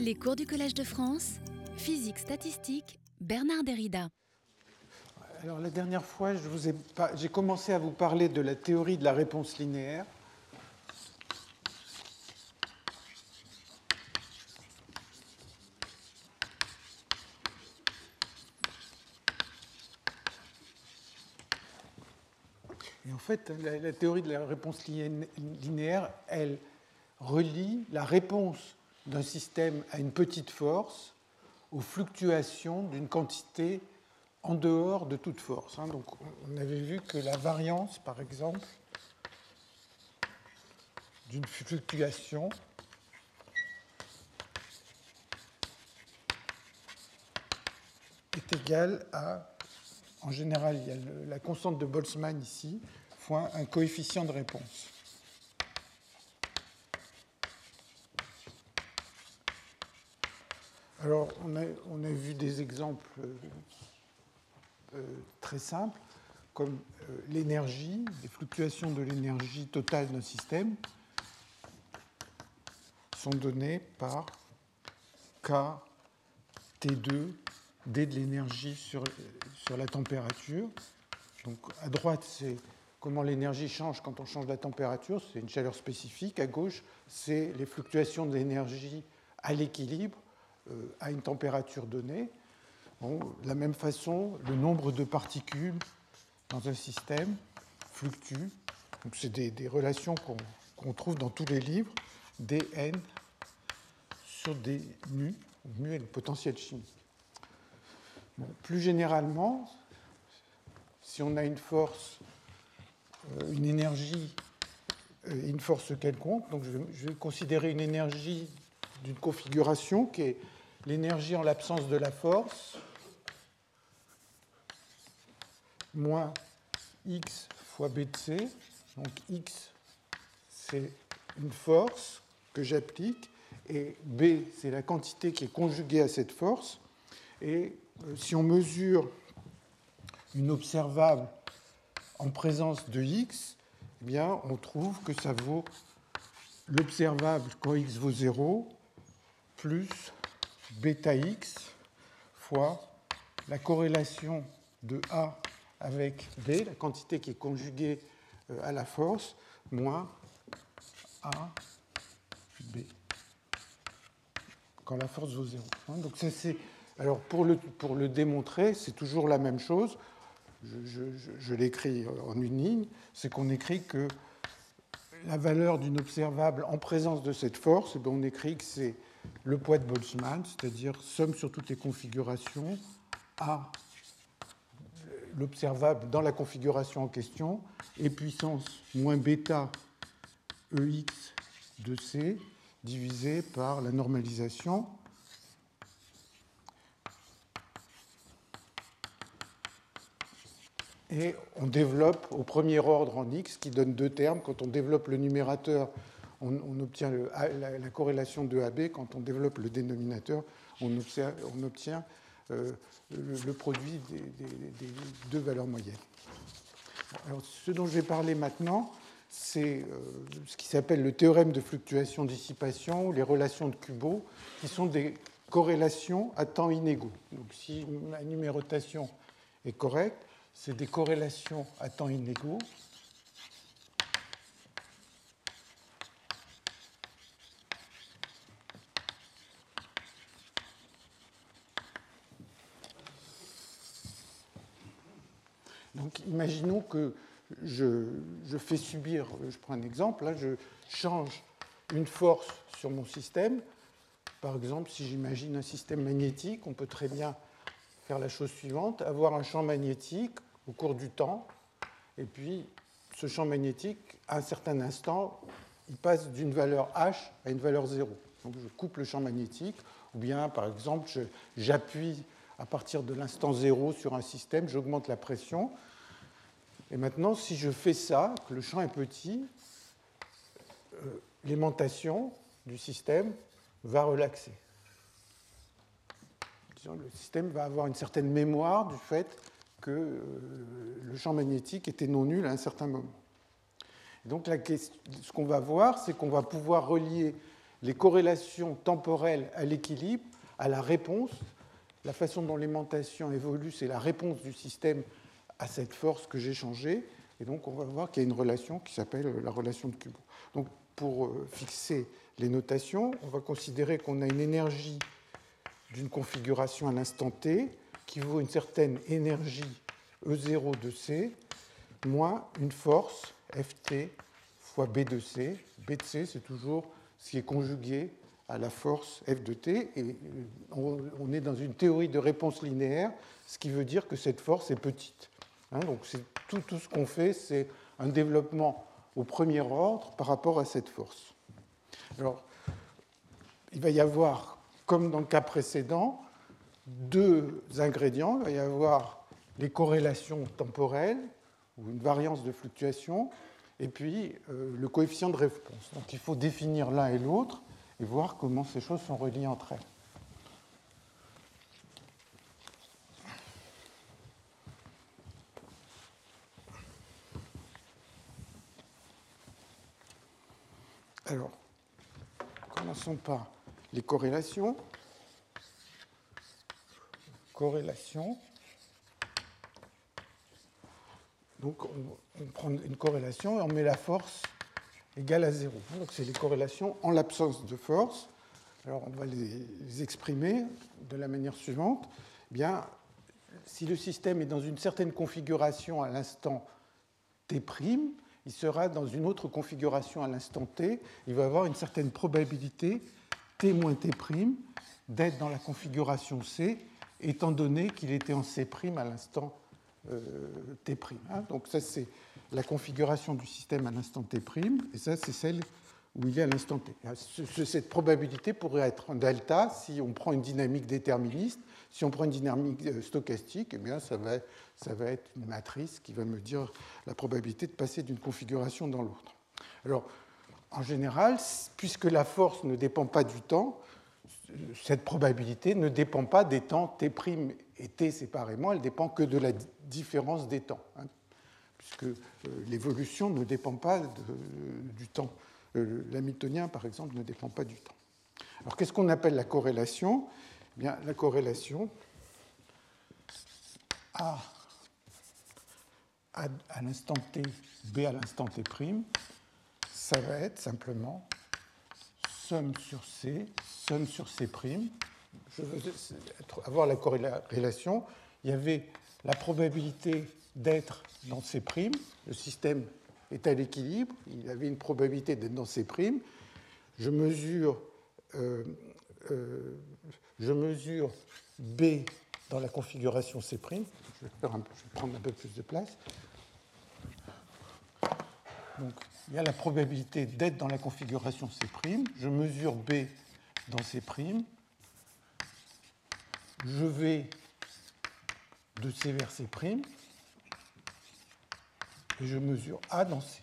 Les cours du Collège de France, physique statistique, Bernard Derrida. Alors la dernière fois, j'ai commencé à vous parler de la théorie de la réponse linéaire. Et en fait, la, théorie de la réponse linéaire, elle relie la réponse d'un système à une petite force aux fluctuations d'une quantité en dehors de toute force. Hein. Donc, on avait vu que la variance, par exemple, d'une fluctuation est égale à, en général, il y a la constante de Boltzmann ici, fois un coefficient de réponse. Alors, on a, vu des exemples euh, euh, très simples, comme euh, l'énergie, les fluctuations de l'énergie totale d'un système sont données par K T2, D de l'énergie sur, sur la température. Donc à droite, c'est comment l'énergie change quand on change la température, c'est une chaleur spécifique. À gauche, c'est les fluctuations de l'énergie à l'équilibre à une température donnée. de la même façon, le nombre de particules dans un système fluctue. C'est des, relations qu'on trouve dans tous les livres, dn sur des mu. Mu est le potentiel chimique. plus généralement, si on a une force, euh, une énergie, euh, une force quelconque, donc je vais considérer une énergie d'une configuration qui est l'énergie en l'absence de la force, moins x fois b de c. Donc x, c'est une force que j'applique, et b, c'est la quantité qui est conjuguée à cette force. Et euh, si on mesure une observable en présence de x, eh bien, on trouve que ça vaut l'observable quand x vaut 0 plus bêta x fois la corrélation de A avec B, la quantité qui est conjuguée euh, à la force, moins A, B, quand la force vaut 0. Hein, alors pour le, démontrer, c'est toujours la même chose. Je, je l'écris en une ligne, c'est qu'on écrit que la valeur d'une observable en présence de cette force, eh ben, on écrit que c'est le poids de Boltzmann, c'est-à-dire somme sur toutes les configurations à l'observable dans la configuration en question, et puissance moins bêta EX de C divisé par la normalisation. Et on développe au premier ordre en X, qui donne deux termes. Quand on développe le numérateur on, obtient la, corrélation de AB. Quand on développe le dénominateur, on obtient, euh, le, produit des, deux valeurs moyennes. Alors, ce dont je vais parler maintenant, c'est euh, ce qui s'appelle le théorème de fluctuation-dissipation, les relations de Kubo, qui sont des corrélations à temps inégaux. Donc, si ma numérotation est correcte, c'est des corrélations à temps inégaux Donc imaginons que je, fais subir, je prends un exemple, là, je change une force sur mon système. Par exemple, si j'imagine un système magnétique, on peut très bien faire la chose suivante, avoir un champ magnétique au cours du temps, et puis ce champ magnétique, à un certain instant, il passe d'une valeur h à une valeur 0. Donc je coupe le champ magnétique, ou bien par exemple, j'appuie à partir de l'instant 0 sur un système, j'augmente la pression, et maintenant, si je fais ça, que le champ est petit, euh, l'aimantation du système va relaxer. Le système va avoir une certaine mémoire du fait que euh, le champ magnétique était non nul à un certain moment. donc ce qu'on va voir, c'est qu'on va pouvoir relier les corrélations temporelles à l'équilibre, à la réponse. La façon dont l'aimantation évolue, c'est la réponse du système à cette force que j'ai changée. Et donc, on va voir qu'il y a une relation qui s'appelle la relation de Kubo. Donc, pour euh, fixer les notations, on va considérer qu'on a une énergie d'une configuration à l'instant t qui vaut une certaine énergie E0 de C moins une force Ft fois B de C. B de C, c'est toujours ce qui est conjugué à la force F de T. Et euh, on est dans une théorie de réponse linéaire, ce qui veut dire que cette force est petite. Hein, donc tout, tout ce qu'on fait, c'est un développement au premier ordre par rapport à cette force. Alors, il va y avoir, comme dans le cas précédent, deux ingrédients. Il va y avoir les corrélations temporelles ou une variance de fluctuation, et puis euh, le coefficient de réponse. Donc il faut définir l'un et l'autre et voir comment ces choses sont reliées entre elles. Alors, commençons par les corrélations. Corrélation. Donc on, prend une corrélation et on met la force égale à zéro. Donc c'est les corrélations en l'absence de force. Alors on va les, exprimer de la manière suivante. Eh bien, si le système est dans une certaine configuration à l'instant t', il sera dans une autre configuration à l'instant t. Il va avoir une certaine probabilité t moins t' d'être dans la configuration C, étant donné qu'il était en C' à l'instant euh, T'. Hein. Donc ça, c'est la configuration du système à l'instant T', et ça, c'est celle où il est à l'instant T. Ah, cette probabilité pourrait être en delta si on prend une dynamique déterministe. Si on prend une dynamique euh, stochastique, eh bien, ça, va, être une matrice qui va me dire la probabilité de passer d'une configuration dans l'autre. Alors, en général, puisque la force ne dépend pas du temps, cette probabilité ne dépend pas des temps t' et t séparément, elle dépend que de la différence des temps, hein, puisque euh, l'évolution ne dépend pas du temps. Euh, par exemple, ne dépend pas du temps. Alors qu'est-ce qu'on appelle la corrélation? Bien, La corrélation, A à l'instant t, B à l'instant t', ça va être simplement somme sur C, somme sur C'. Je veux avoir la corrélation. Il y avait la probabilité d'être dans C', le système est à l'équilibre, il avait une probabilité d'être dans C'. Je mesure, euh, euh, je mesure B dans la configuration C'. Je vais, prendre un peu plus de place. Donc, il y a la probabilité d'être dans la configuration C'. Je mesure B dans C'. Je vais de C vers C'. Et je mesure A dans C.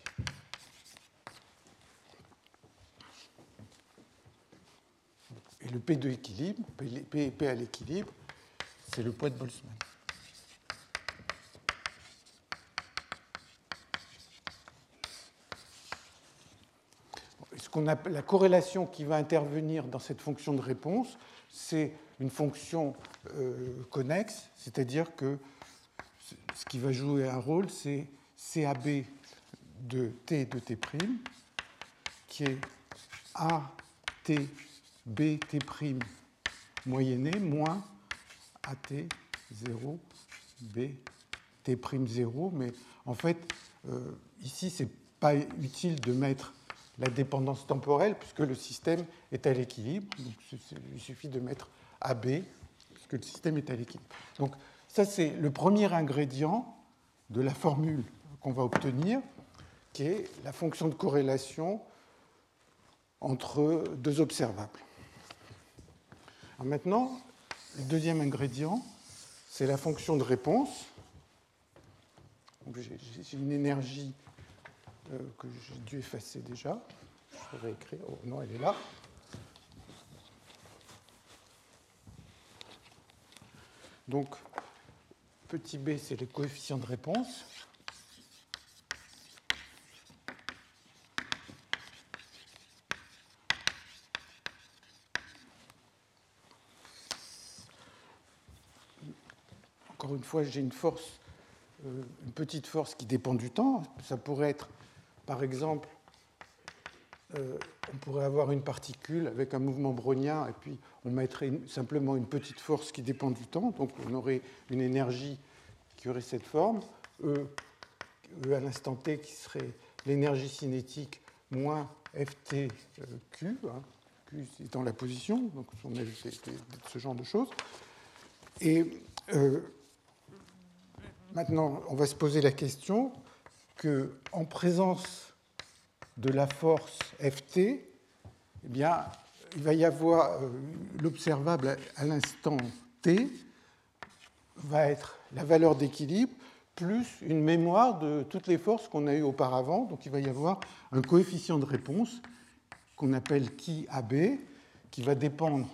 Et le P de équilibre, P, P à l'équilibre, c'est le poids de Boltzmann. la corrélation qui va intervenir dans cette fonction de réponse, c'est une fonction euh, connexe, c'est-à-dire que ce qui va jouer un rôle, c'est CAB de T de T', qui est AT B T' moyenné moins AT 0 B T' 0. Mais en fait, euh, ici, ce n'est pas utile de mettre la dépendance temporelle, puisque le système est à l'équilibre. Il suffit de mettre AB, puisque le système est à l'équilibre. Donc ça, c'est le premier ingrédient de la formule qu'on va obtenir, qui est la fonction de corrélation entre deux observables. Maintenant, le deuxième ingrédient, c'est la fonction de réponse. J'ai une énergie euh, que j'ai dû effacer déjà. Je vais écrire. Oh non, elle est là. Donc, petit b, c'est le coefficient de réponse. Une fois, j'ai une force, euh, une petite force qui dépend du temps. Ça pourrait être, par exemple, euh, on pourrait avoir une particule avec un mouvement brownien et puis on mettrait simplement une petite force qui dépend du temps. Donc on aurait une énergie qui aurait cette forme. E, e à l'instant t qui serait l'énergie cinétique moins FTQ, hein, Q étant la position, donc ce genre de choses. Et euh, maintenant, on va se poser la question qu'en présence de la force Ft, eh bien, il va y avoir euh, l'observable à l'instant t va être la valeur d'équilibre plus une mémoire de toutes les forces qu'on a eues auparavant. Donc il va y avoir un coefficient de réponse qu'on appelle qui AB, qui va dépendre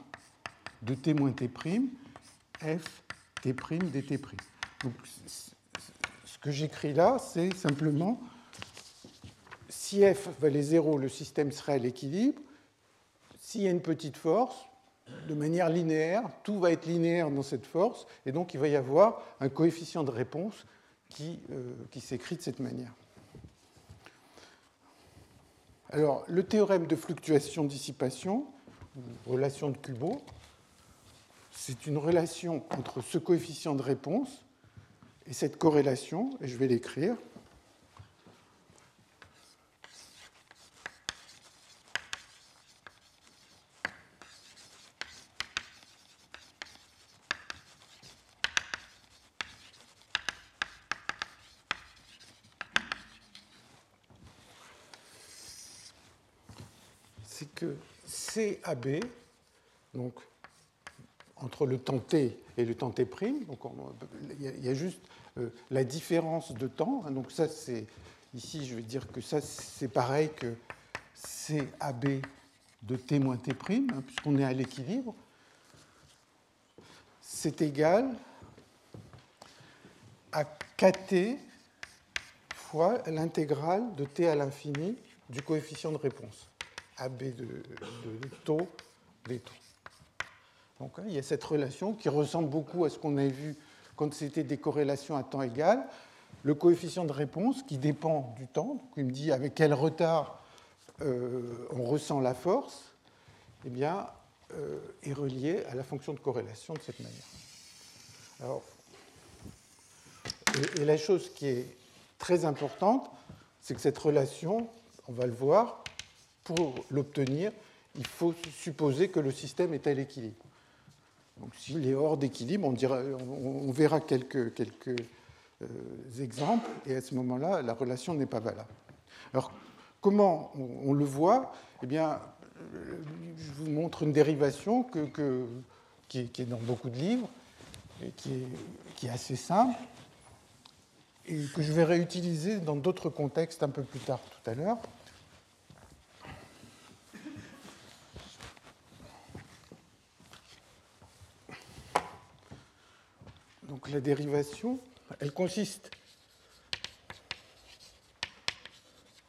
de t moins t', f t' dt'. Donc, ce que j'écris là, c'est simplement si f valait 0, le système serait à l'équilibre. S'il y a une petite force, de manière linéaire, tout va être linéaire dans cette force, et donc il va y avoir un coefficient de réponse qui, euh, qui s'écrit de cette manière. Alors, le théorème de fluctuation-dissipation, relation de Kubo, c'est une relation entre ce coefficient de réponse et cette corrélation, et je vais l'écrire. CAB, donc entre le temps t et le temps t', donc il y a juste euh, la différence de temps. Hein, donc ça, c'est ici, je vais dire que ça, c'est pareil que CAB de t moins t', hein, puisqu'on est à l'équilibre. C'est égal à kT fois l'intégrale de t à l'infini du coefficient de réponse. AB de, de, taux des taux. Donc hein, il y a cette relation qui ressemble beaucoup à ce qu'on a vu quand c'était des corrélations à temps égal. Le coefficient de réponse qui dépend du temps, donc me dit avec quel retard euh, on ressent la force, eh bien, euh, est relié à la fonction de corrélation de cette manière. Alors, et la chose qui est très importante, c'est que cette relation, on va le voir, pour l'obtenir, il faut supposer que le système est à l'équilibre. Donc s'il est hors d'équilibre, on, verra quelques, euh, exemples, et à ce moment-là, la relation n'est pas valable. Alors, comment on, le voit? Eh bien, euh, je vous montre une dérivation qui, est, dans beaucoup de livres, et qui est, qui est assez simple, et que je vais réutiliser dans d'autres contextes un peu plus tard tout à l'heure. Donc la dérivation, elle consiste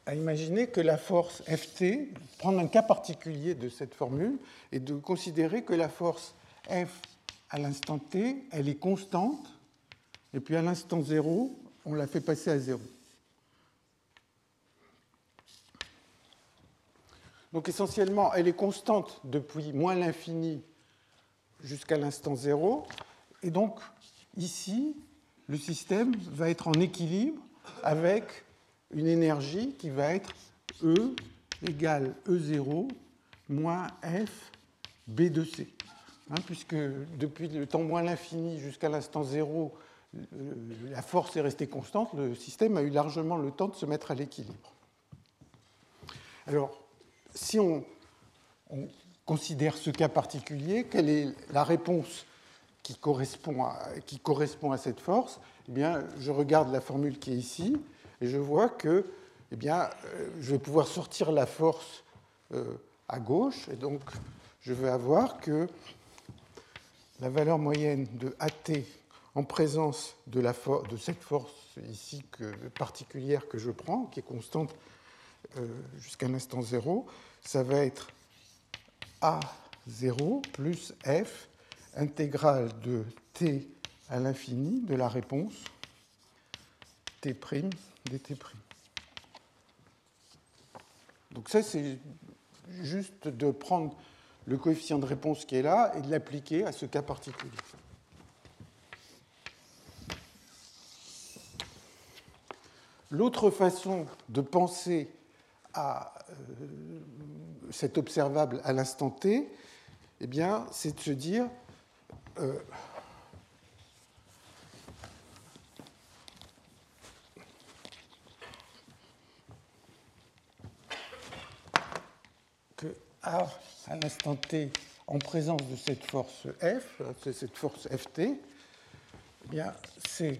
à imaginer que la force Ft, prendre un cas particulier de cette formule, et de considérer que la force F à l'instant t, elle est constante, et puis à l'instant 0, on la fait passer à 0. Donc essentiellement, elle est constante depuis moins l'infini jusqu'à l'instant 0, et donc Ici, le système va être en équilibre avec une énergie qui va être E égale E0 moins F B de C. Hein, puisque depuis le temps moins l'infini jusqu'à l'instant 0, la force est restée constante, le système a eu largement le temps de se mettre à l'équilibre. Alors, si on, on, considère ce cas particulier, quelle est la réponse qui correspond à, cette force, eh bien, je regarde la formule qui est ici et je vois que eh bien, euh, je vais pouvoir sortir la force euh, à gauche. Et donc, je vais avoir que la valeur moyenne de AT en présence de, cette force ici particulière que je prends, qui est constante euh, jusqu'à l'instant 0, ça va être A0 plus F intégrale de t à l'infini de la réponse T' dt'. Donc ça, c'est juste de prendre le coefficient de réponse qui est là et de l'appliquer à ce cas particulier. L'autre façon de penser à euh, cet observable à l'instant t, eh c'est de se dire euh, que à, à l'instant t, en présence de cette force F, cette force Ft, eh bien, c'est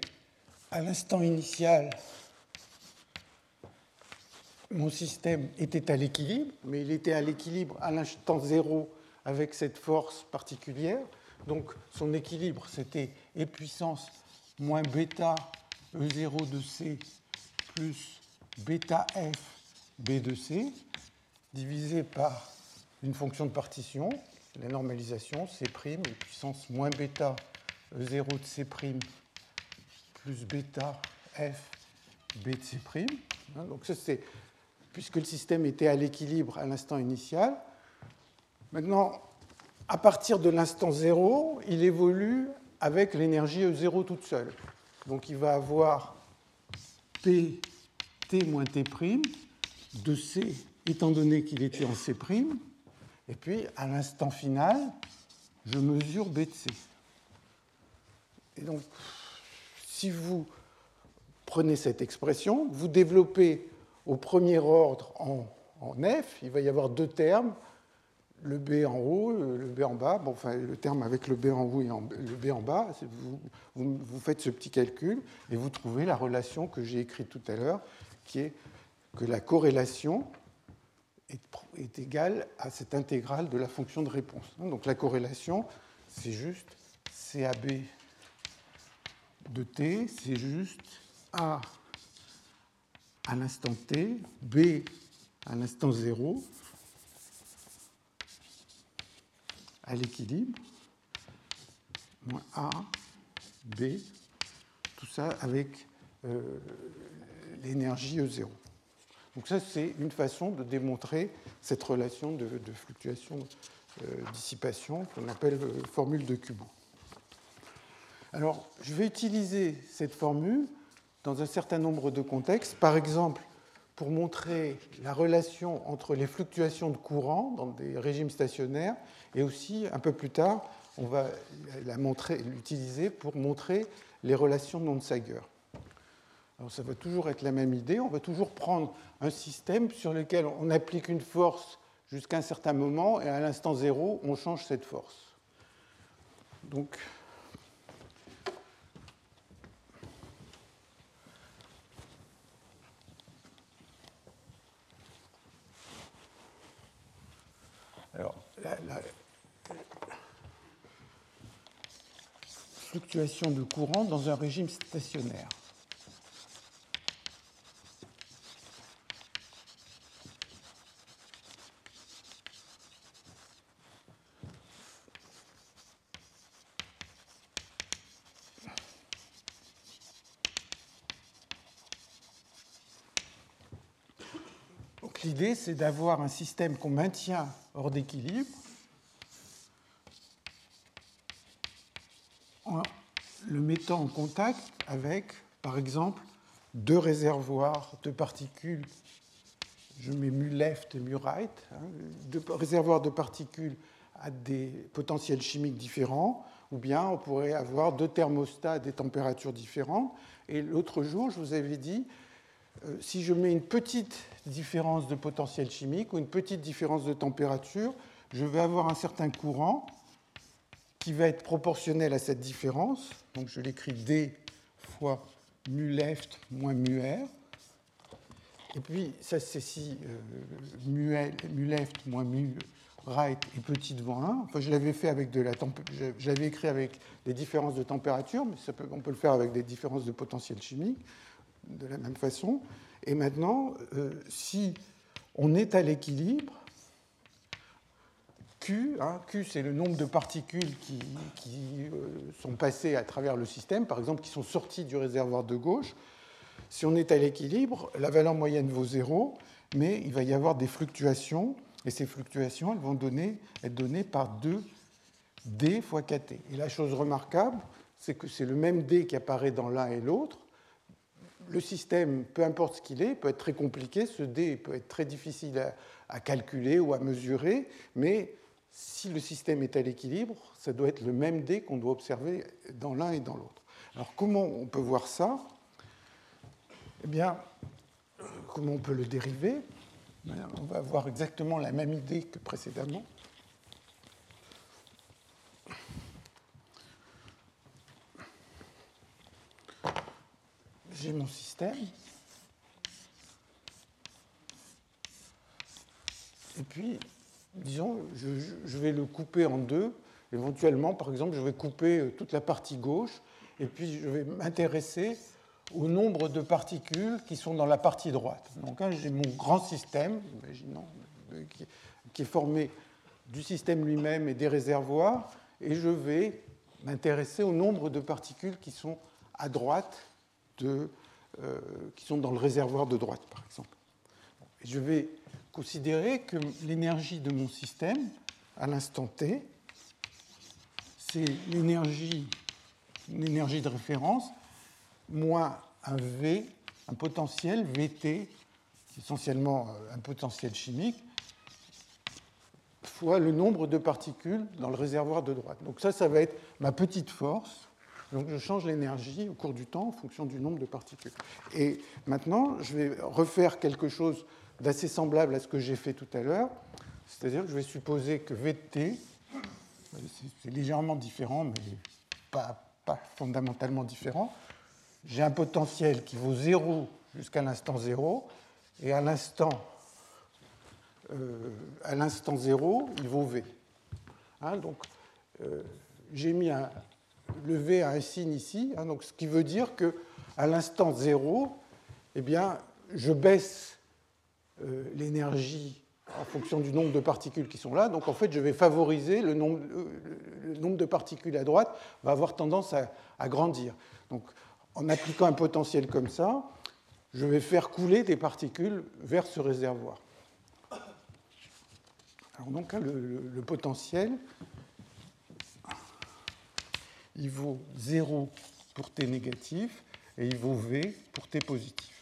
à l'instant initial mon système était à l'équilibre, mais il était à l'équilibre à l'instant zéro avec cette force particulière. Donc son équilibre, c'était E puissance moins bêta E0 de C plus bêta F B de C, divisé par une fonction de partition, la normalisation, C' E puissance moins bêta E0 de C' plus bêta F B de C'. Hein, donc ça, c'est puisque le système était à l'équilibre à l'instant initial. Maintenant, à partir de l'instant 0, il évolue avec l'énergie E0 toute seule. Donc il va avoir P T moins T' de C, étant donné qu'il était en C', et puis à l'instant final, je mesure B de C. Et donc, si vous prenez cette expression, vous développez au premier ordre en, F, il va y avoir deux termes, le B en haut, le B en bas. Bon, enfin, le terme avec le B en haut et le B en bas, vous, vous, faites ce petit calcul et vous trouvez la relation que j'ai écrite tout à l'heure, qui est que la corrélation est, est, égale à cette intégrale de la fonction de réponse. Donc la corrélation, c'est juste CAB de T, c'est juste A à l'instant t, b à l'instant 0, à l'équilibre, moins a, b, tout ça avec euh, l'énergie E0. Donc ça, c'est une façon de démontrer cette relation de, fluctuation-dissipation euh, qu'on appelle euh, formule de Kubo. Alors, je vais utiliser cette formule dans un certain nombre de contextes. Par exemple, pour montrer la relation entre les fluctuations de courant dans des régimes stationnaires, et aussi, un peu plus tard, on va l'utiliser pour montrer les relations non-Sager. Alors ça va toujours être la même idée, on va toujours prendre un système sur lequel on applique une force jusqu'à un certain moment, et à l'instant zéro, on change cette force. Donc, fluctuation de courant dans un régime stationnaire. C'est d'avoir un système qu'on maintient hors d'équilibre en le mettant en contact avec, par exemple, deux réservoirs de particules. Je mets mu left et mu right, hein, deux réservoirs de particules à des potentiels chimiques différents, ou bien on pourrait avoir deux thermostats à des températures différentes. Et l'autre jour, je vous avais dit, euh, si je mets une petite différence de potentiel chimique ou une petite différence de température, je vais avoir un certain courant qui va être proportionnel à cette différence. Donc je l'écris D fois mu left moins mu R. Et puis, ça, c'est si euh, mu, left moins mu right est petit devant 1. Enfin, je l'avais fait avec de la j'avais écrit avec des différences de température, mais on peut le faire avec des différences de potentiel chimique de la même façon. Et maintenant, euh, si on est à l'équilibre, Q. Hein. Q, c'est le nombre de particules qui, euh, sont passées à travers le système, par exemple, qui sont sorties du réservoir de gauche. Si on est à l'équilibre, la valeur moyenne vaut 0, mais il va y avoir des fluctuations, et ces fluctuations elles vont donner, être données par 2 d fois kt. Et la chose remarquable, c'est que c'est le même d qui apparaît dans l'un et l'autre. Le système, peu importe ce qu'il est, peut être très compliqué. Ce d peut être très difficile à, à calculer ou à mesurer, mais si le système est à l'équilibre, ça doit être le même D qu'on doit observer dans l'un et dans l'autre. Alors comment on peut voir ça? Eh bien, comment on peut le dériver? On va avoir exactement la même idée que précédemment. J'ai mon système. Et puis, disons, je, vais le couper en deux. Éventuellement, par exemple, je vais couper euh, toute la partie gauche et puis je vais m'intéresser au nombre de particules qui sont dans la partie droite. Donc hein, j'ai mon grand système, imaginons, euh, qui est formé du système lui-même et des réservoirs, et je vais m'intéresser au nombre de particules qui sont à droite, euh, qui sont dans le réservoir de droite, par exemple. Je vais considérer que l'énergie de mon système, à l'instant t, c'est l'énergie, une énergie de référence, moins un V, un potentiel VT, essentiellement euh, un potentiel chimique, fois le nombre de particules dans le réservoir de droite. Donc ça, ça va être ma petite force. Donc je change l'énergie au cours du temps en fonction du nombre de particules. Et maintenant, je vais refaire quelque chose d'assez semblable à ce que j'ai fait tout à l'heure. C'est-à-dire que je vais supposer que VT, c'est légèrement différent, mais pas, pas fondamentalement différent. J'ai un potentiel qui vaut 0 jusqu'à l'instant 0, et à l'instant euh, à l'instant 0, il vaut V. Hein, donc, euh, j'ai mis un, le V à un signe ici, hein, donc, ce qui veut dire qu'à l'instant 0, eh bien, je baisse euh, l'énergie en fonction du nombre de particules qui sont là. Donc en fait, je vais favoriser le nombre, euh, de particules à droite va avoir tendance à, grandir. Donc en appliquant un potentiel comme ça, je vais faire couler des particules vers ce réservoir. Alors donc hein, le, potentiel, il vaut 0 pour T négatif et il vaut V pour T positif.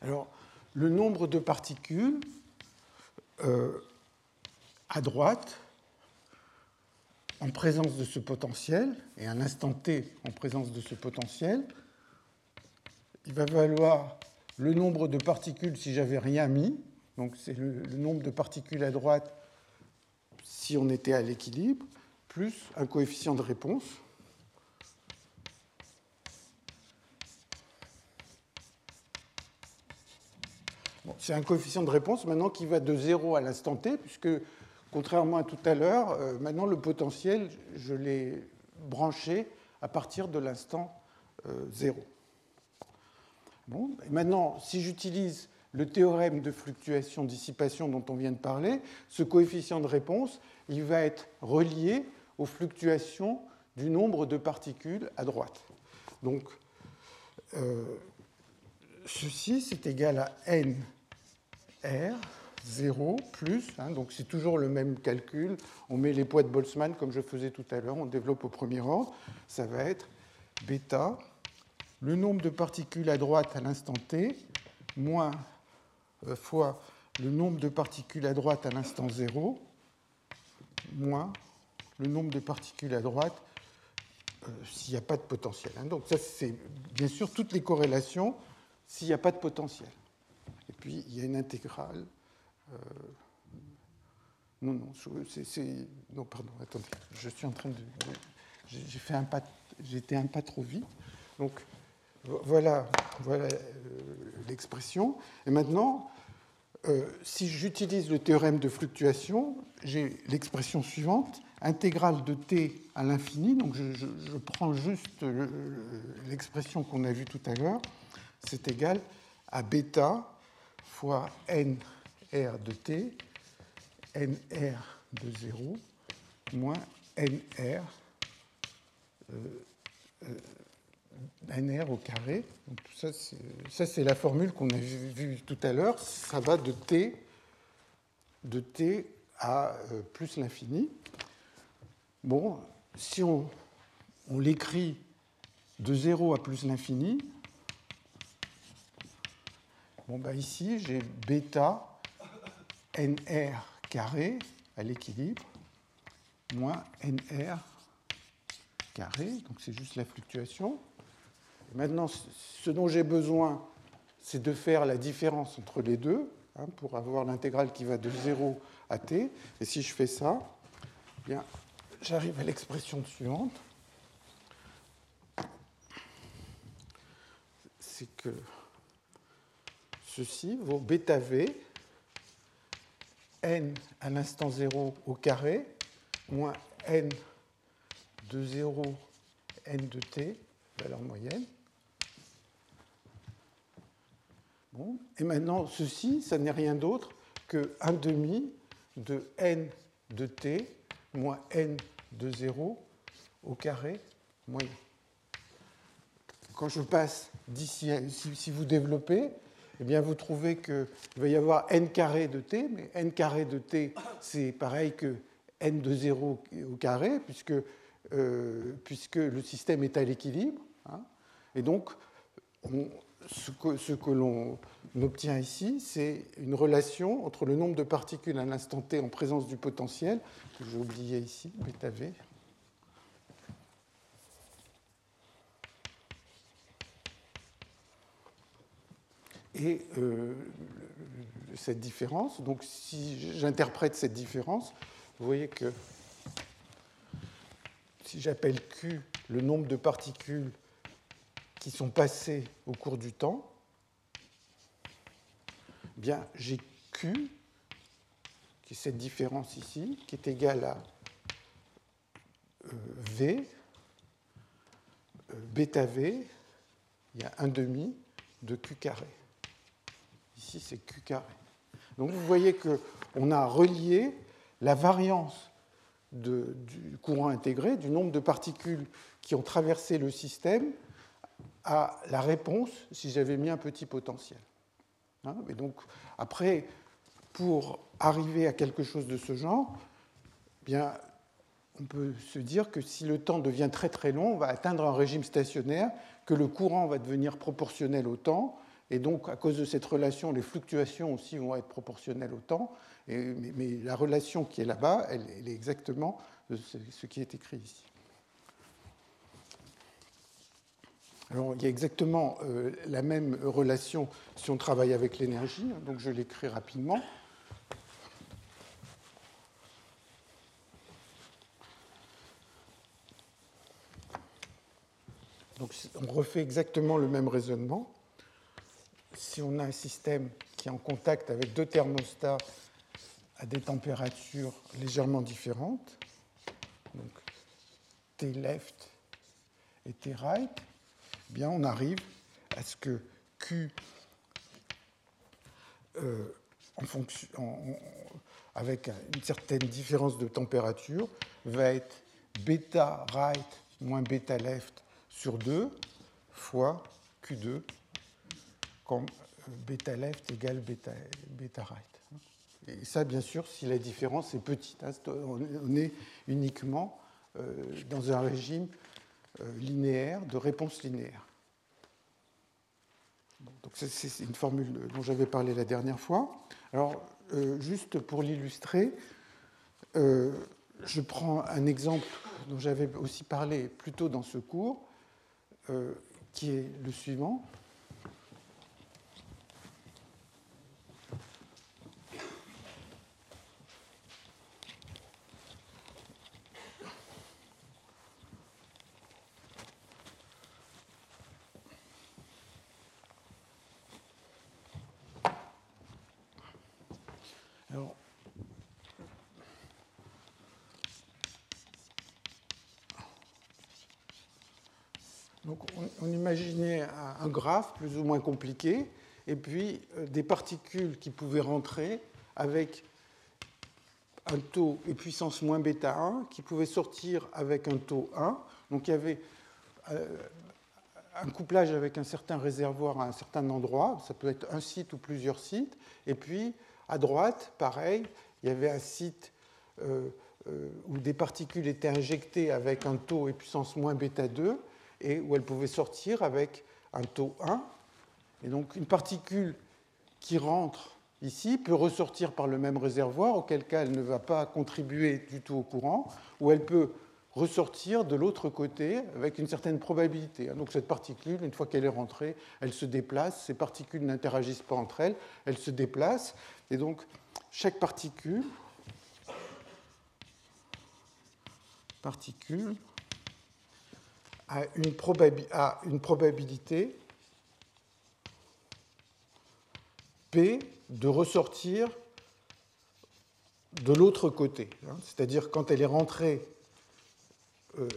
Alors, le nombre de particules euh, à droite, en présence de ce potentiel, et à un instant t en présence de ce potentiel, il va valoir le nombre de particules si j'avais rien mis, donc c'est le, nombre de particules à droite si on était à l'équilibre, plus un coefficient de réponse. c'est un coefficient de réponse maintenant qui va de 0 à l'instant t, puisque contrairement à tout à l'heure, euh, maintenant le potentiel, je l'ai branché à partir de l'instant 0. Maintenant, si j'utilise le théorème de fluctuation-dissipation dont on vient de parler, ce coefficient de réponse, il va être relié aux fluctuations du nombre de particules à droite. Donc, euh, ceci, c'est égal à n R, 0, plus, hein, donc c'est toujours le même calcul, on met les poids de Boltzmann comme je faisais tout à l'heure, on développe au premier ordre, ça va être bêta, le nombre de particules à droite à l'instant t, moins euh, fois le nombre de particules à droite à l'instant 0, moins le nombre de particules à droite euh, s'il n'y a pas de potentiel. Hein. Donc ça, c'est bien sûr toutes les corrélations s'il n'y a pas de potentiel. Et puis, il y a une intégrale. Euh, non, non, c'est. Non, pardon, attendez. Je suis en train de. J'ai fait un pas. J'étais un pas trop vite. Donc, voilà, voilà euh, l'expression. Et maintenant, euh, si j'utilise le théorème de fluctuation, j'ai l'expression suivante intégrale de t à l'infini. Donc, je, prends juste l'expression qu'on a vue tout à l'heure c'est égal à bêta fois nr de t, nr de 0, moins nr, euh, nr au carré. Ça, c'est la formule qu'on a vue tout à l'heure. Ça va de t, à euh, plus l'infini. Bon, si on, on l'écrit de 0 à plus l'infini, bon, ben ici j'ai bêta nr carré à l'équilibre moins nr carré, donc c'est juste la fluctuation. Maintenant, ce dont j'ai besoin, c'est de faire la différence entre les deux hein, pour avoir l'intégrale qui va de 0 à t. Et si je fais ça, eh j'arrive à l'expression suivante. C'est que ceci vaut bêta n à l'instant 0 au carré moins n de 0 n de t, valeur moyenne. Bon. Et maintenant, ceci, ça n'est rien d'autre que 1 demi de n de t moins n de 0 au carré moyen. Quand je passe d'ici, si vous développez, eh bien vous trouvez qu'il va y avoir n carré de t, mais n carré de t, c'est pareil que n de 0 au carré, puisque, euh, puisque le système est à l'équilibre. Hein. Et donc, ce que, l'on obtient ici, c'est une relation entre le nombre de particules à l'instant t en présence du potentiel, que j'ai oublié ici, bêta v, et euh, cette différence. Donc si j'interprète cette différence, vous voyez que si j'appelle Q le nombre de particules qui sont passées au cours du temps, eh j'ai Q, qui est cette différence ici, qui est égale à euh, V, euh, bêta V, il y a un demi de Q carré. Ici, c'est Q carré. Donc vous voyez qu'on a relié la variance du courant intégré, du nombre de particules qui ont traversé le système, à la réponse si j'avais mis un petit potentiel. Hein, donc, après, pour arriver à quelque chose de ce genre, bien, on peut se dire que si le temps devient très très long, on va atteindre un régime stationnaire, que le courant va devenir proportionnel au temps, et donc, à cause de cette relation, les fluctuations aussi vont être proportionnelles au temps. mais, la relation qui est là-bas, elle, est exactement ce qui est écrit ici. Alors, il y a exactement euh, la même relation si on travaille avec l'énergie. Hein, donc, je l'écris rapidement. Donc, on refait exactement le même raisonnement si on a un système qui est en contact avec deux thermostats à des températures légèrement différentes, donc T left et T right, bien on arrive à ce que Q, euh, en fonction, avec une certaine différence de température, va être bêta right moins bêta left sur 2 fois Q2 comme euh, bêta left égale bêta, bêta right. Et ça, bien sûr, si la différence est petite. Hein, on est uniquement euh, dans un régime linéaire, de réponse linéaire. C'est une formule dont j'avais parlé la dernière fois. Alors, juste pour l'illustrer, je prends un exemple dont j'avais aussi parlé plus tôt dans ce cours, qui est le suivant. Imaginait un graphe plus ou moins compliqué, et puis euh, des particules qui pouvaient rentrer avec un taux et puissance moins bêta 1, qui pouvaient sortir avec un taux 1. Donc il y avait euh, un couplage avec un certain réservoir à un certain endroit, ça peut être un site ou plusieurs sites, et puis à droite, pareil, il y avait un site euh, où des particules étaient injectées avec un taux et puissance moins bêta 2, et où elles pouvaient sortir avec un taux 1. Et donc une particule qui rentre ici peut ressortir par le même réservoir, auquel cas elle ne va pas contribuer du tout au courant, ou elle peut ressortir de l'autre côté avec une certaine probabilité. Donc cette particule, une fois qu'elle est rentrée, elle se déplace, ces particules n'interagissent pas entre elles, elles se déplacent, et donc chaque particule, particule a une, probabilité P de ressortir de l'autre côté. Hein. C'est-à-dire quand elle est rentrée euh,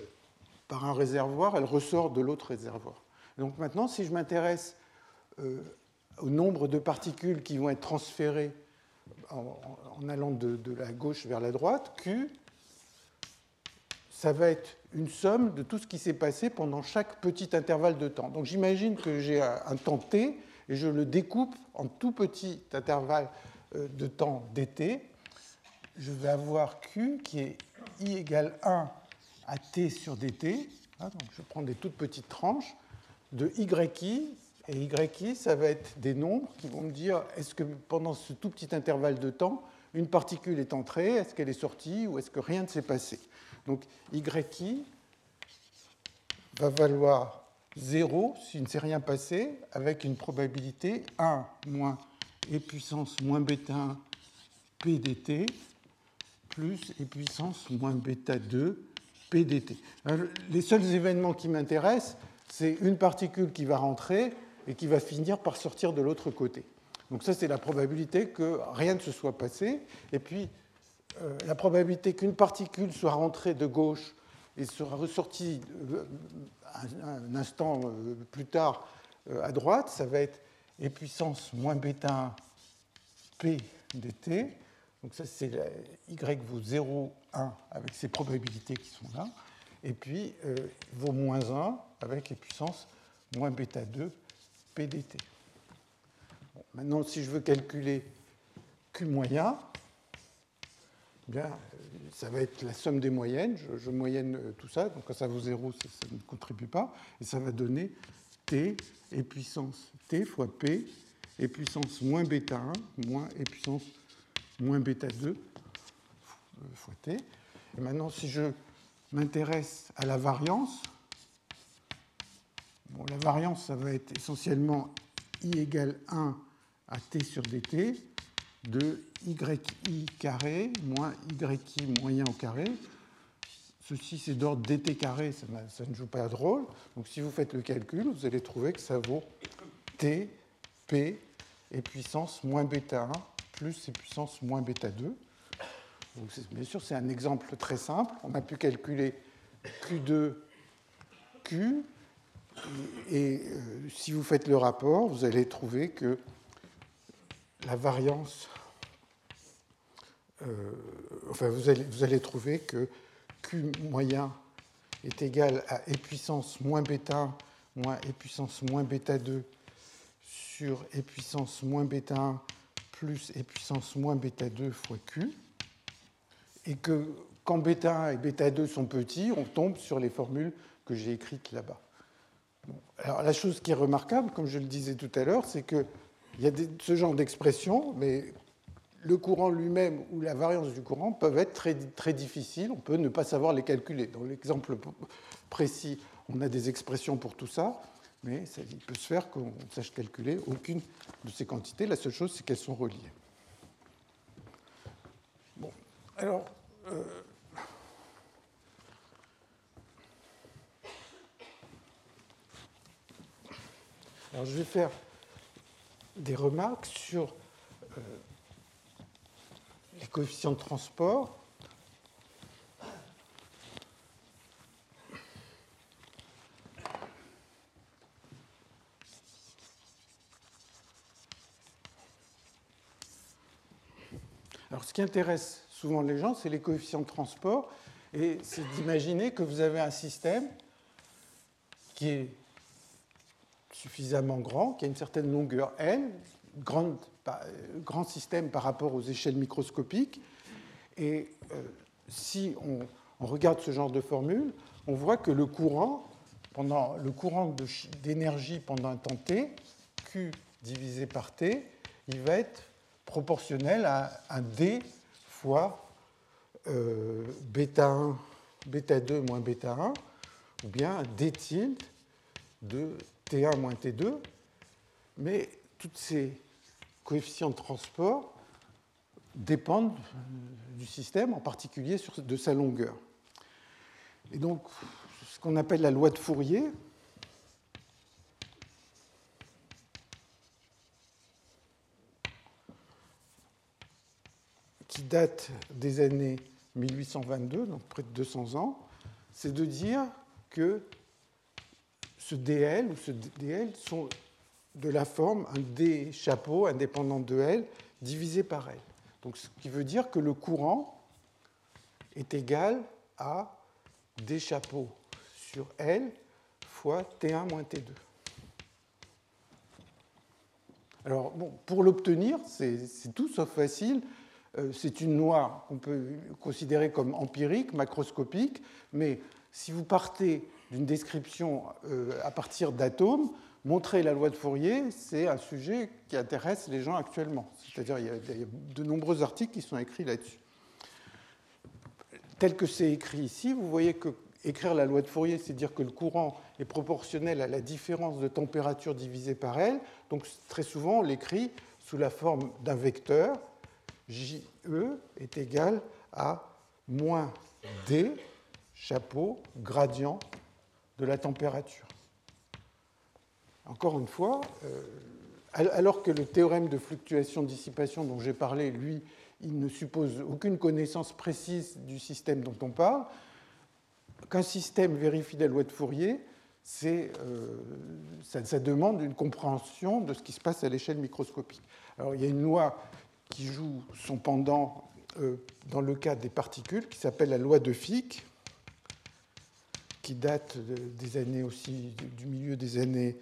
par un réservoir, elle ressort de l'autre réservoir. Donc maintenant, si je m'intéresse euh, au nombre de particules qui vont être transférées en, allant de, la gauche vers la droite, Q, ça va être une somme de tout ce qui s'est passé pendant chaque petit intervalle de temps. Donc j'imagine que j'ai un temps t et je le découpe en tout petit intervalle euh, de temps dt, je vais avoir Q qui est I égale 1 à t sur dt. Hein, je prends des toutes petites tranches de YI. Et YI, ça va être des nombres qui vont me dire est-ce que pendant ce tout petit intervalle de temps, une particule est entrée, est-ce qu'elle est sortie ou est-ce que rien ne s'est passé. Donc YI va valoir 0 s'il ne s'est rien passé, avec une probabilité 1 moins e puissance moins bêta 1 p dt plus e puissance moins bêta 2 p dt. les seuls événements qui m'intéressent, c'est une particule qui va rentrer et qui va finir par sortir de l'autre côté. Donc ça, c'est la probabilité que rien ne se soit passé. Et puis, la probabilité qu'une particule soit rentrée de gauche et sera ressortie euh, un instant euh, plus tard euh, à droite, ça va être e puissance moins bêta p dt. Donc ça, c'est y vaut 0, 1 avec ces probabilités qui sont là. Et puis euh, vaut moins 1 avec e puissance moins bêta 2 p dt. maintenant, si je veux calculer q moyen, bien, ça va être la somme des moyennes. Je, moyenne euh, tout ça, donc quand ça vaut 0, ça, ne contribue pas. Et ça va donner t et puissance t fois p et puissance moins bêta 1 moins et puissance moins bêta 2 euh, fois t. Et maintenant, si je m'intéresse à la variance, bon, la variance, ça va être essentiellement i égale 1 à t sur dt de yi carré moins yi moyen au carré. Ceci, c'est d'ordre dt carré, ça, ne joue pas de rôle. Donc si vous faites le calcul, vous allez trouver que ça vaut t, p et puissance moins bêta 1 plus et puissance moins bêta 2. Donc, bien sûr, c'est un exemple très simple. On a pu calculer Q2, Q. Et, euh, si vous faites le rapport, vous allez trouver que la variance, euh, enfin vous allez, trouver que Q moyen est égal à E puissance moins bêta 1 moins E puissance moins bêta 2 sur E puissance moins bêta 1 plus E puissance moins bêta 2 fois Q, et que quand bêta 1 et bêta 2 sont petits, on tombe sur les formules que j'ai écrites là-bas. alors la chose qui est remarquable, comme je le disais tout à l'heure, c'est que il y a ce genre d'expression, mais le courant lui-même ou la variance du courant peuvent être très, difficiles. On peut ne pas savoir les calculer. Dans l'exemple précis, on a des expressions pour tout ça, mais il peut se faire qu'on ne sache calculer aucune de ces quantités. La seule chose, c'est qu'elles sont reliées. Bon, alors. Euh, alors, je vais faire des remarques sur euh, les coefficients de transport. Alors ce qui intéresse souvent les gens, c'est les coefficients de transport, et c'est d'imaginer que vous avez un système qui est suffisamment grand, qui a une certaine longueur L, grand, grand système par rapport aux échelles microscopiques, et euh, si on, regarde ce genre de formule, on voit que le courant, pendant le courant d'énergie pendant un temps t, Q divisé par T, il va être proportionnel à un D fois euh, bêta 1, bêta 2 moins bêta 1, ou bien D tilde de T1 moins T2. Mais tous ces coefficients de transport dépendent du système, en particulier de sa longueur. Et donc, ce qu'on appelle la loi de Fourier, qui date des années 1822, donc près de 200 ans, c'est de dire que ce DL ou ce DL sont de la forme un D chapeau indépendant de L divisé par L. Donc, ce qui veut dire que le courant est égal à D chapeaux sur L fois T1 moins T2. Alors, bon, pour l'obtenir, c'est tout sauf facile. Euh, c'est une loi qu'on peut considérer comme empirique, macroscopique, mais si vous partez d'une description euh, à partir d'atomes, montrer la loi de Fourier, c'est un sujet qui intéresse les gens actuellement. C'est-à-dire il, y a de nombreux articles qui sont écrits là-dessus. Tel que c'est écrit ici, vous voyez que écrire la loi de Fourier, c'est dire que le courant est proportionnel à la différence de température divisée par L. Donc très souvent, on l'écrit sous la forme d'un vecteur. JE est égal à moins D, chapeau, gradient de la température. Encore une fois, euh, alors que le théorème de fluctuation-dissipation dont j'ai parlé, lui, il ne suppose aucune connaissance précise du système dont on parle, qu'un système vérifie la loi de Fourier, euh, ça, demande une compréhension de ce qui se passe à l'échelle microscopique. Alors il y a une loi qui joue son pendant euh, dans le cas des particules, qui s'appelle la loi de Fick, qui date des années aussi du milieu des années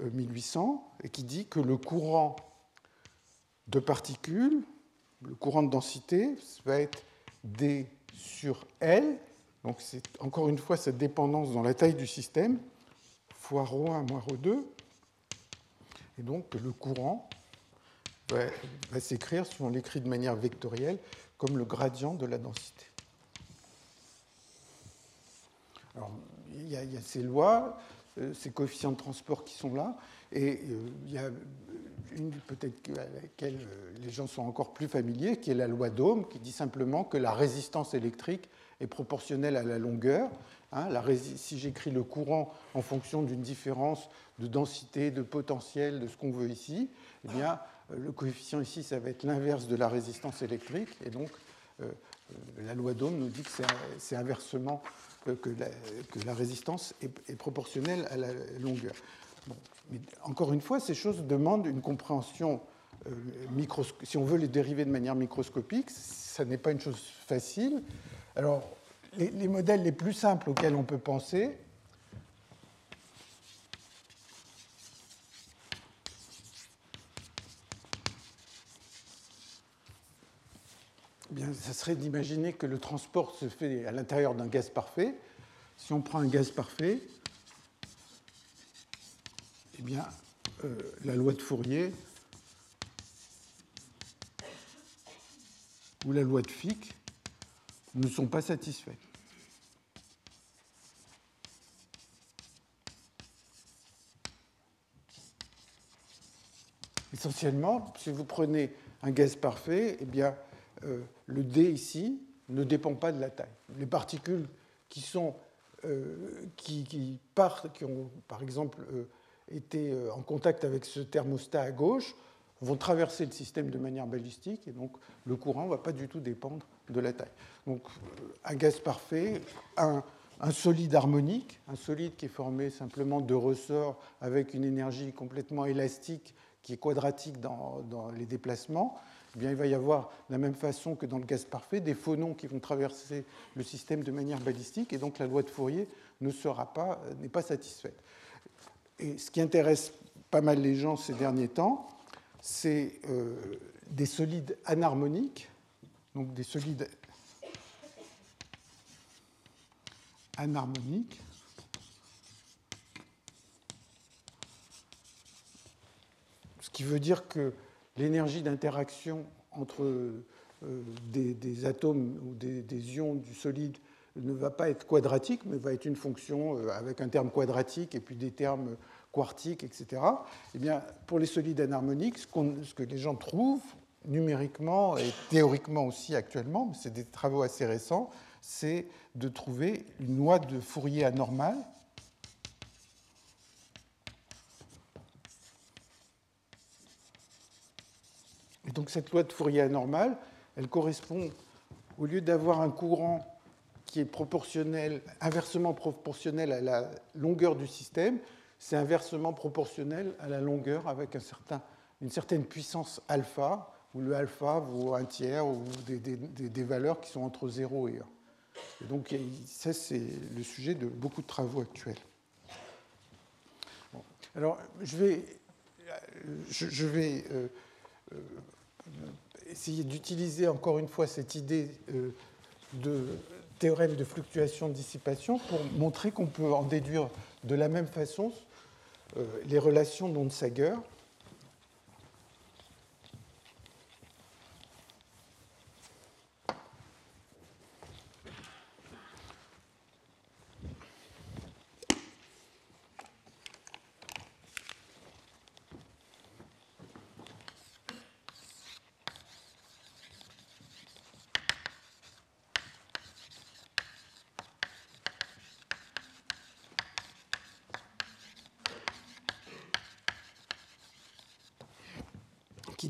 1800 euh, et qui dit que le courant de particules, le courant de densité, va être d sur L. Donc c'est encore une fois cette dépendance dans la taille du système, fois ρ1 moins ρ2. Et donc le courant va, s'écrire, si on l'écrit de manière vectorielle, comme le gradient de la densité. Alors, il y, a, ces lois, euh, ces coefficients de transport qui sont là. Et euh, il y a une peut-être à laquelle euh, les gens sont encore plus familiers, qui est la loi d'Ohm, qui dit simplement que la résistance électrique est proportionnelle à la longueur. Hein. si j'écris le courant en fonction d'une différence de densité, de potentiel, de ce qu'on veut ici, eh bien, le coefficient ici, ça va être l'inverse de la résistance électrique. Et donc, la loi d'Ohm nous dit que c'est inversement que la, résistance est, proportionnelle à la longueur. mais encore une fois, ces choses demandent une compréhension euh. Si on veut les dériver de manière microscopique, ça n'est pas une chose facile. Alors, les, modèles les plus simples auxquels on peut penser, Bien, ça serait d'imaginer que le transport se fait à l'intérieur d'un gaz parfait. Si on prend un gaz parfait, eh bien, euh, la loi de Fourier ou la loi de Fick ne sont pas satisfaites. Essentiellement, si vous prenez un gaz parfait, eh bien, euh, le D ici ne dépend pas de la taille. Les particules qui sont euh, qui, partent, qui ont par exemple euh, été en contact avec ce thermostat à gauche, vont traverser le système de manière balistique et donc le courant ne va pas du tout dépendre de la taille. Donc un gaz parfait, un, solide harmonique, un solide qui est formé simplement de ressorts avec une énergie complètement élastique qui est quadratique dans, les déplacements, eh bien, il va y avoir, de la même façon que dans le gaz parfait, des phonons qui vont traverser le système de manière balistique, et donc la loi de Fourier ne pas, n'est pas satisfaite. Et ce qui intéresse pas mal les gens ces derniers temps, c'est euh, des solides anharmoniques, donc des solides anharmoniques, ce qui veut dire que l'énergie d'interaction entre euh, des, atomes ou des, ions du solide ne va pas être quadratique, mais va être une fonction euh, avec un terme quadratique et puis des termes quartiques, etc. Eh bien, pour les solides anharmoniques, ce, que les gens trouvent numériquement et théoriquement aussi actuellement, c'est des travaux assez récents, c'est de trouver une loi de Fourier anormale donc cette loi de Fourier anormale, elle correspond, au lieu d'avoir un courant qui est proportionnel, inversement proportionnel à la longueur du système, c'est inversement proportionnel à la longueur avec une certaine puissance alpha, où le alpha vaut un tiers ou des valeurs qui sont entre 0 et 1. Et donc ça, c'est le sujet de beaucoup de travaux actuels. Alors, je vais, je, vais euh, euh, essayer d'utiliser encore une fois cette idée euh, de théorème de fluctuation-dissipation pour montrer qu'on peut en déduire de la même façon les relations d'Onsager.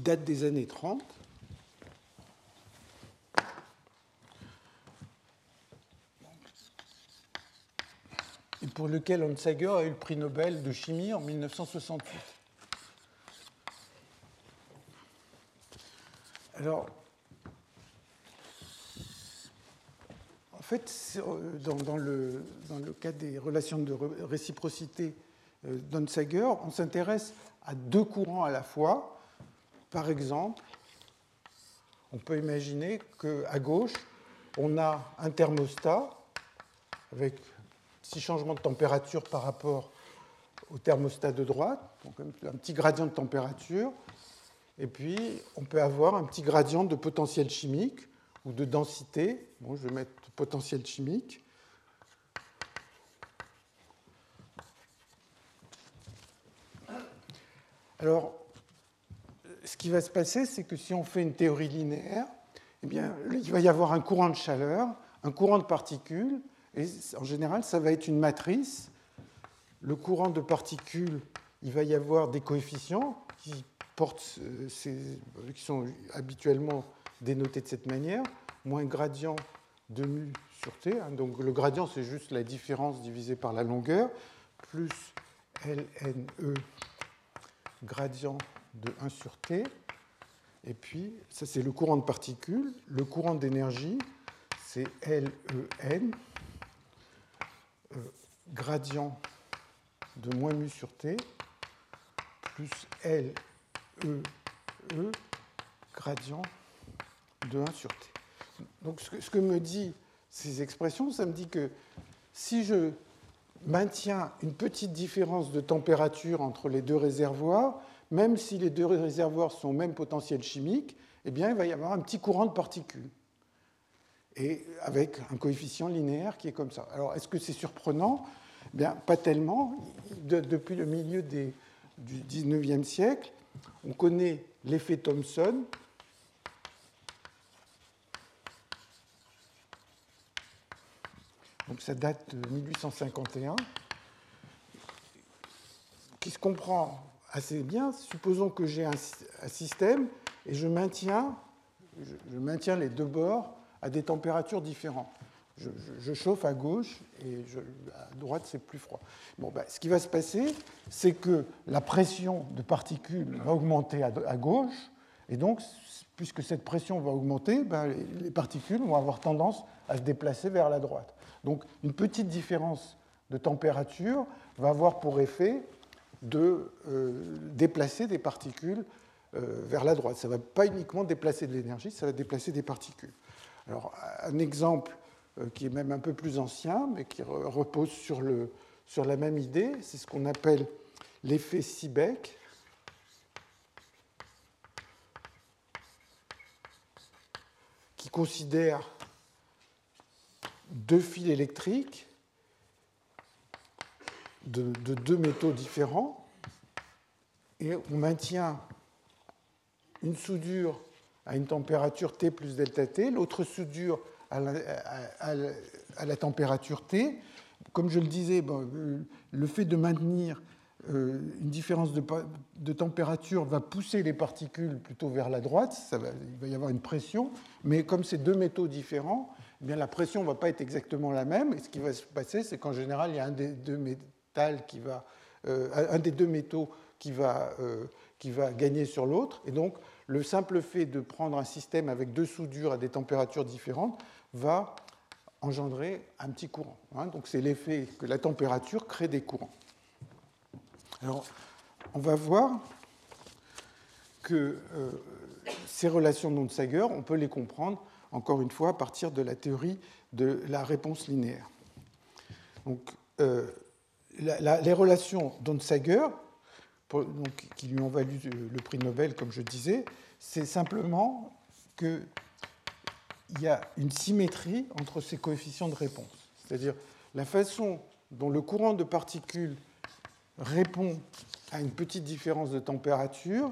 Date des années 30. Et pour lequel Onsager a eu le prix Nobel de chimie en 1968. Alors, en fait, dans, le, dans le cas des relations de réciprocité euh, d'Onsager, on s'intéresse à deux courants à la fois par exemple, on peut imaginer qu'à gauche, on a un thermostat avec six changements de température par rapport au thermostat de droite, donc un petit gradient de température, et puis on peut avoir un petit gradient de potentiel chimique ou de densité. Bon, je vais mettre potentiel chimique. Alors, ce qui va se passer, c'est que si on fait une théorie linéaire, eh bien, il va y avoir un courant de chaleur, un courant de particules, et en général, ça va être une matrice. Le courant de particules, il va y avoir des coefficients qui, euh, qui sont habituellement dénotés de cette manière, moins gradient de mu sur t. Hein. donc le gradient, c'est juste la différence divisée par la longueur, plus lne gradient de 1 sur T. Et puis, ça c'est le courant de particules. Le courant d'énergie, c'est LEN, euh, gradient de moins mu sur T, plus LEE, e, gradient de 1 sur T. Donc ce que, ce que me dit ces expressions, ça me dit que si je maintiens une petite différence de température entre les deux réservoirs, même si les deux réservoirs sont au même potentiel chimique, eh il va y avoir un petit courant de particules. Et avec un coefficient linéaire qui est comme ça. Alors, est-ce que c'est surprenant? Eh Bien, pas tellement. depuis le milieu du 19e siècle, on connaît l'effet Thomson. Donc ça date de 1851, qui se comprend assez bien. Supposons que j'ai un, système et je maintiens, je, maintiens les deux bords à des températures différentes. je, chauffe à gauche et à droite c'est plus froid. Bon, ben, ce qui va se passer, c'est que la pression de particules va augmenter à, gauche, et donc, puisque cette pression va augmenter, ben, les particules vont avoir tendance à se déplacer vers la droite. Donc, une petite différence de température va avoir pour effet de euh, déplacer des particules euh, vers la droite. Ça ne va pas uniquement déplacer de l'énergie, ça va déplacer des particules. Alors, un exemple euh, qui est même un peu plus ancien, mais qui repose sur, le, sur la même idée. C'est ce qu'on appelle l'effet Seebeck. qui considère deux fils électriques de, de, deux métaux différents. Et on maintient une soudure à une température T plus delta T, l'autre soudure à la, température T. Comme je le disais, le fait de maintenir euh, une différence de, température va pousser les particules plutôt vers la droite, ça va, il va y avoir une pression, mais comme c'est deux métaux différents, eh bien la pression ne va pas être exactement la même, et ce qui va se passer, c'est qu'en général, il y a un des deux, euh, un des deux métaux qui va, euh, qui va gagner sur l'autre, et donc le simple fait de prendre un système avec deux soudures à des températures différentes va engendrer un petit courant. Hein. Donc c'est l'effet que la température crée des courants. Alors, on va voir que euh, ces relations de Sager, on peut les comprendre, encore une fois, à partir de la théorie de la réponse linéaire. Donc, les relations d'Onsager, qui lui ont valu le prix Nobel, comme je disais, c'est simplement que il y a une symétrie entre ces coefficients de réponse. C'est-à-dire la façon dont le courant de particules répond à une petite différence de température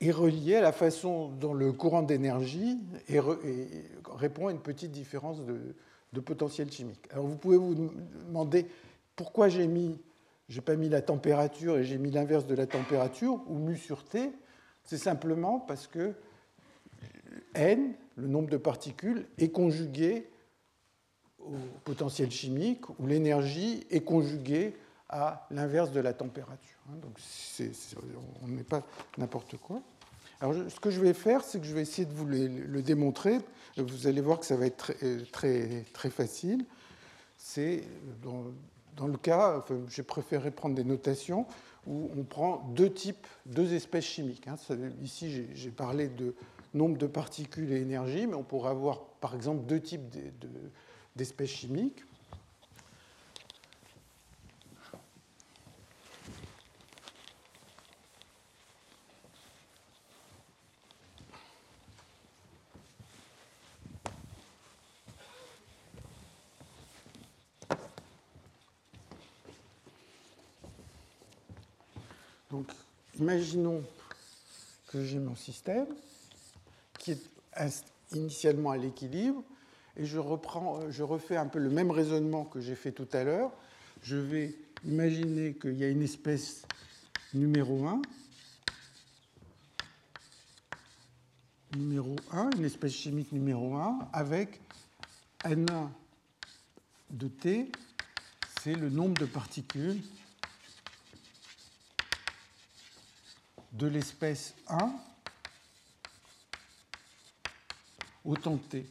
est relié à la façon dont le courant d'énergie répond à une petite différence de, potentiel chimique. Alors vous pouvez vous demander pourquoi j'ai mis, j'ai pas mis la température et j'ai mis l'inverse de la température ou mu sur t. C'est simplement parce que n le nombre de particules est conjugué au potentiel chimique, où l'énergie est conjuguée à l'inverse de la température. Hein. Donc on n'est pas n'importe quoi. Alors ce que je vais faire, c'est que je vais essayer de vous le, démontrer. Vous allez voir que ça va être très, très, très facile. C'est dans, le cas, j'ai préféré prendre des notations où on prend deux types, deux espèces chimiques. Hein. Ici, j'ai parlé de nombre de particules et énergie, mais on pourrait avoir par exemple deux types d'espèces chimiques. Donc, imaginons que j'ai mon système qui est initialement à l'équilibre, et je, refais un peu le même raisonnement que j'ai fait tout à l'heure. Je vais imaginer qu'il y a une espèce numéro 1, numéro 1, une espèce chimique numéro 1, avec N1 de T, c'est le nombre de particules de l'espèce 1 autant T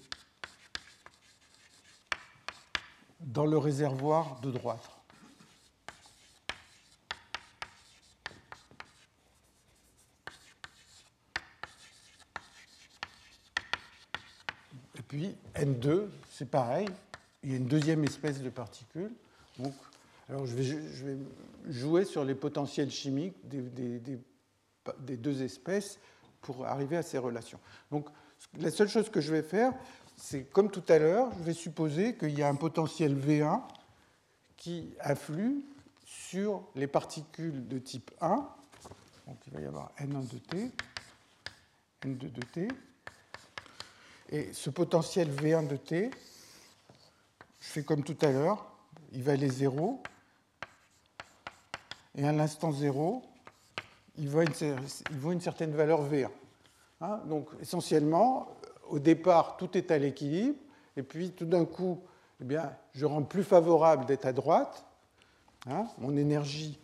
dans le réservoir de droite. Et puis N2, c'est pareil, il y a une deuxième espèce de particules. Donc, alors je vais, jouer sur les potentiels chimiques des, des, des, deux espèces pour arriver à ces relations. Donc la seule chose que je vais faire, c'est comme tout à l'heure, je vais supposer qu'il y a un potentiel V1 qui afflue sur les particules de type 1. Donc il va y avoir N1 de T, N2 de T. Et ce potentiel V1 de T, je fais comme tout à l'heure, il va aller 0. Et à l'instant 0, il vaut une certaine valeur V1. Hein, donc essentiellement, au départ, tout est à l'équilibre, et puis tout d'un coup, eh bien, je rends plus favorable d'être à droite. Hein. mon énergie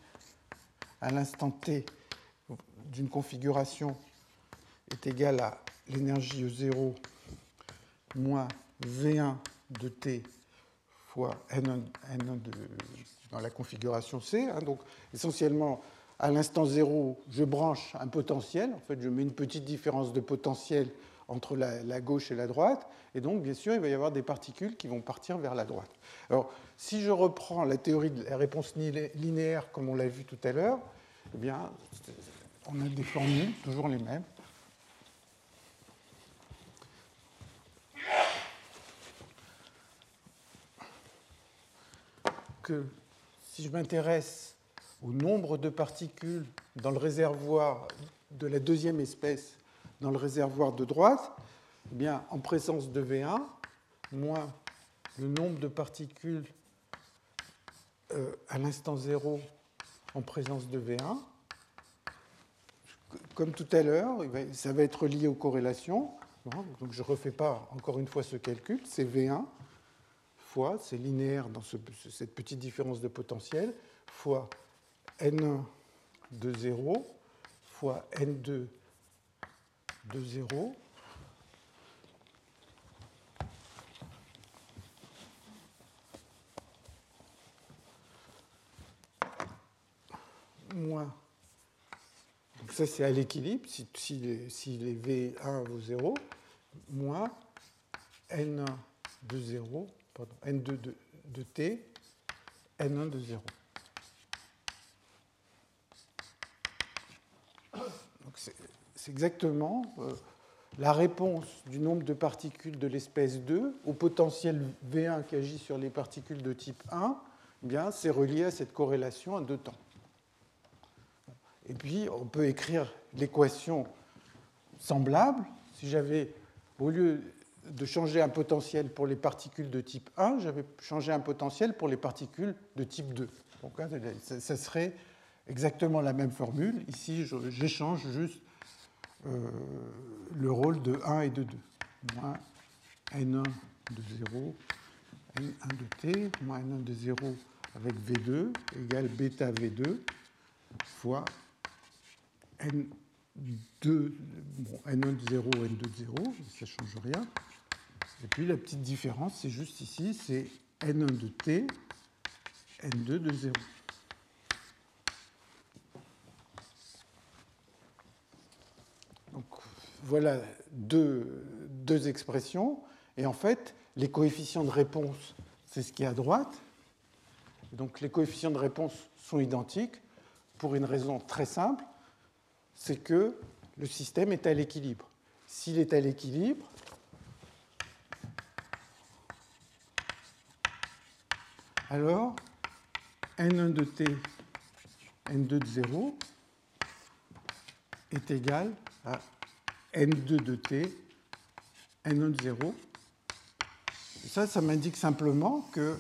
à l'instant t d'une configuration est égale à l'énergie E0 moins V1 de t fois N1, de, dans la configuration C. Hein. donc essentiellement, à l'instant 0, je branche un potentiel. En fait, je mets une petite différence de potentiel entre la, gauche et la droite. Et donc, bien sûr, il va y avoir des particules qui vont partir vers la droite. Alors, si je reprends la théorie de la réponse linéaire comme on l'a vu tout à l'heure, eh bien, on a des formules, toujours les mêmes. Que si je m'intéresse au nombre de particules dans le réservoir de la deuxième espèce dans le réservoir de droite, eh bien, en présence de V1, moins le nombre de particules euh, à l'instant 0 en présence de V1. Comme tout à l'heure, ça va être lié aux corrélations. Donc je ne refais pas encore une fois ce calcul. C'est V1 fois, c'est linéaire dans cette petite différence de potentiel, fois N1 de 0 fois N2 de 0 moins. Donc ça, c'est à l'équilibre, si, si, les, V1 vaut 0, moins N1 de 0, pardon, N2 de, de T, N1 de 0. C'est exactement euh, la réponse du nombre de particules de l'espèce 2 au potentiel V1 qui agit sur les particules de type 1, eh bien, c'est relié à cette corrélation à deux temps. Et puis, on peut écrire l'équation semblable. Si j'avais, au lieu de changer un potentiel pour les particules de type 1, j'avais changé un potentiel pour les particules de type 2. Donc, hein, ça serait exactement la même formule. Ici, j'échange juste euh, le rôle de 1 et de 2. Moins N1 de 0, N1 de T, moins N1 de 0 avec V2 égale bêta V2 fois N2, bon, N1 de 0, N2 de 0, ça ne change rien. Et puis la petite différence, c'est juste ici, c'est N1 de T, N2 de 0. Voilà deux, expressions. Et en fait, les coefficients de réponse, c'est ce qui est à droite. Donc les coefficients de réponse sont identiques pour une raison très simple, c'est que le système est à l'équilibre. S'il est à l'équilibre, alors n1 de t, n2 de 0 est égal à n2 de t, n1 de 0. ça, ça m'indique simplement que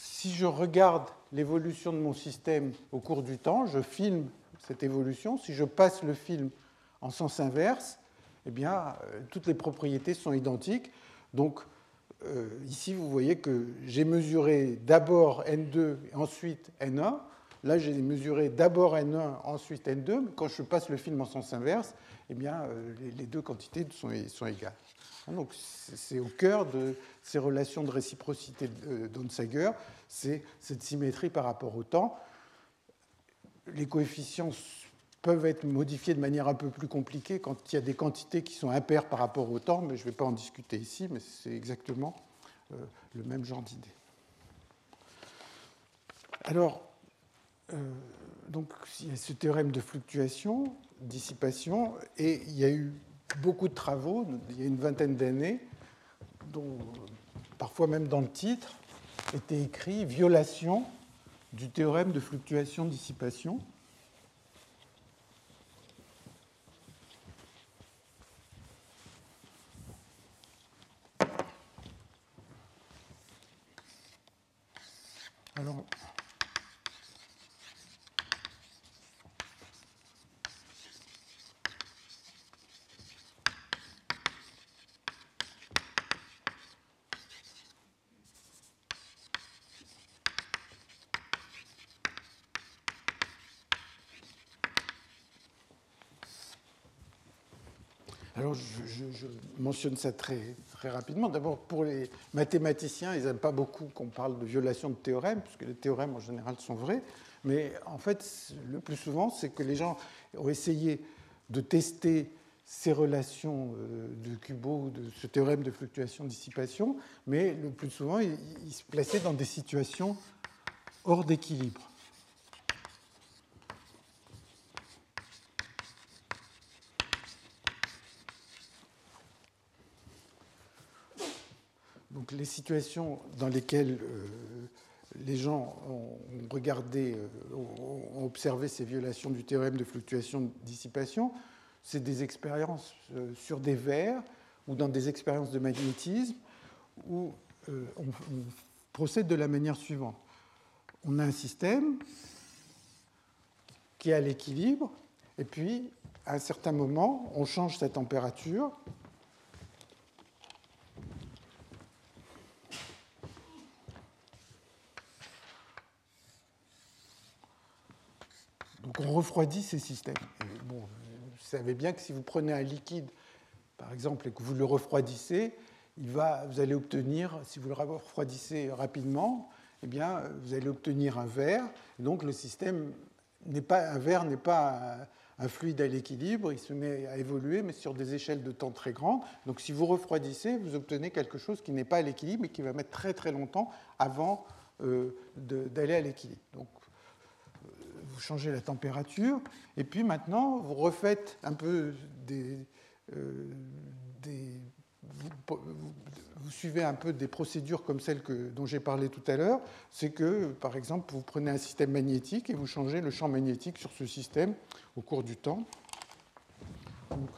si je regarde l'évolution de mon système au cours du temps, je filme cette évolution. Si je passe le film en sens inverse, eh bien, euh, toutes les propriétés sont identiques. Donc, euh, ici, vous voyez que j'ai mesuré d'abord N2 et ensuite N1. Là, j'ai mesuré d'abord N1, ensuite N2, mais quand je passe le film en sens inverse, eh bien, euh, les deux quantités sont, égales. Hein, donc, c'est au cœur de ces relations de réciprocité d'Onsager, c'est cette symétrie par rapport au temps. Les coefficients peuvent être modifiés de manière un peu plus compliquée quand il y a des quantités qui sont impaires par rapport au temps, mais je ne vais pas en discuter ici, mais c'est exactement euh, le même genre d'idée. Alors, euh, donc, il y a ce théorème de fluctuation, dissipation, et il y a eu beaucoup de travaux, il y a une vingtaine d'années, dont parfois même dans le titre était écrit violation du théorème de fluctuation-dissipation. Alors, Alors, je, mentionne ça très, très rapidement. D'abord, pour les mathématiciens, ils n'aiment pas beaucoup qu'on parle de violation de théorème, puisque les théorèmes en général sont vrais. Mais en fait, le plus souvent, c'est que les gens ont essayé de tester ces relations euh, de Kubo, de ce théorème de fluctuation-dissipation, mais le plus souvent, ils se plaçaient dans des situations hors d'équilibre. Les situations dans lesquelles euh, les gens ont regardé, euh, ont observé ces violations du théorème de fluctuation-dissipation, c'est des expériences euh, sur des verres ou dans des expériences de magnétisme où on, procède de la manière suivante. On a un système qui est à l'équilibre, et puis à un certain moment, on change sa température refroidit ces systèmes. bon, vous savez bien que si vous prenez un liquide, par exemple, et que vous le refroidissez, vous allez obtenir, si vous le refroidissez rapidement, eh bien, vous allez obtenir un verre. donc le système n'est pas un verre n'est pas un, fluide à l'équilibre, il se met à évoluer, mais sur des échelles de temps très grandes. Donc si vous refroidissez, vous obtenez quelque chose qui n'est pas à l'équilibre et qui va mettre très très longtemps avant euh, d'aller à l'équilibre. Donc changez la température, et puis maintenant, vous refaites un peu des. Euh, vous, suivez un peu des procédures comme celles que, dont j'ai parlé tout à l'heure. C'est que, par exemple, vous prenez un système magnétique et vous changez le champ magnétique sur ce système au cours du temps. Donc,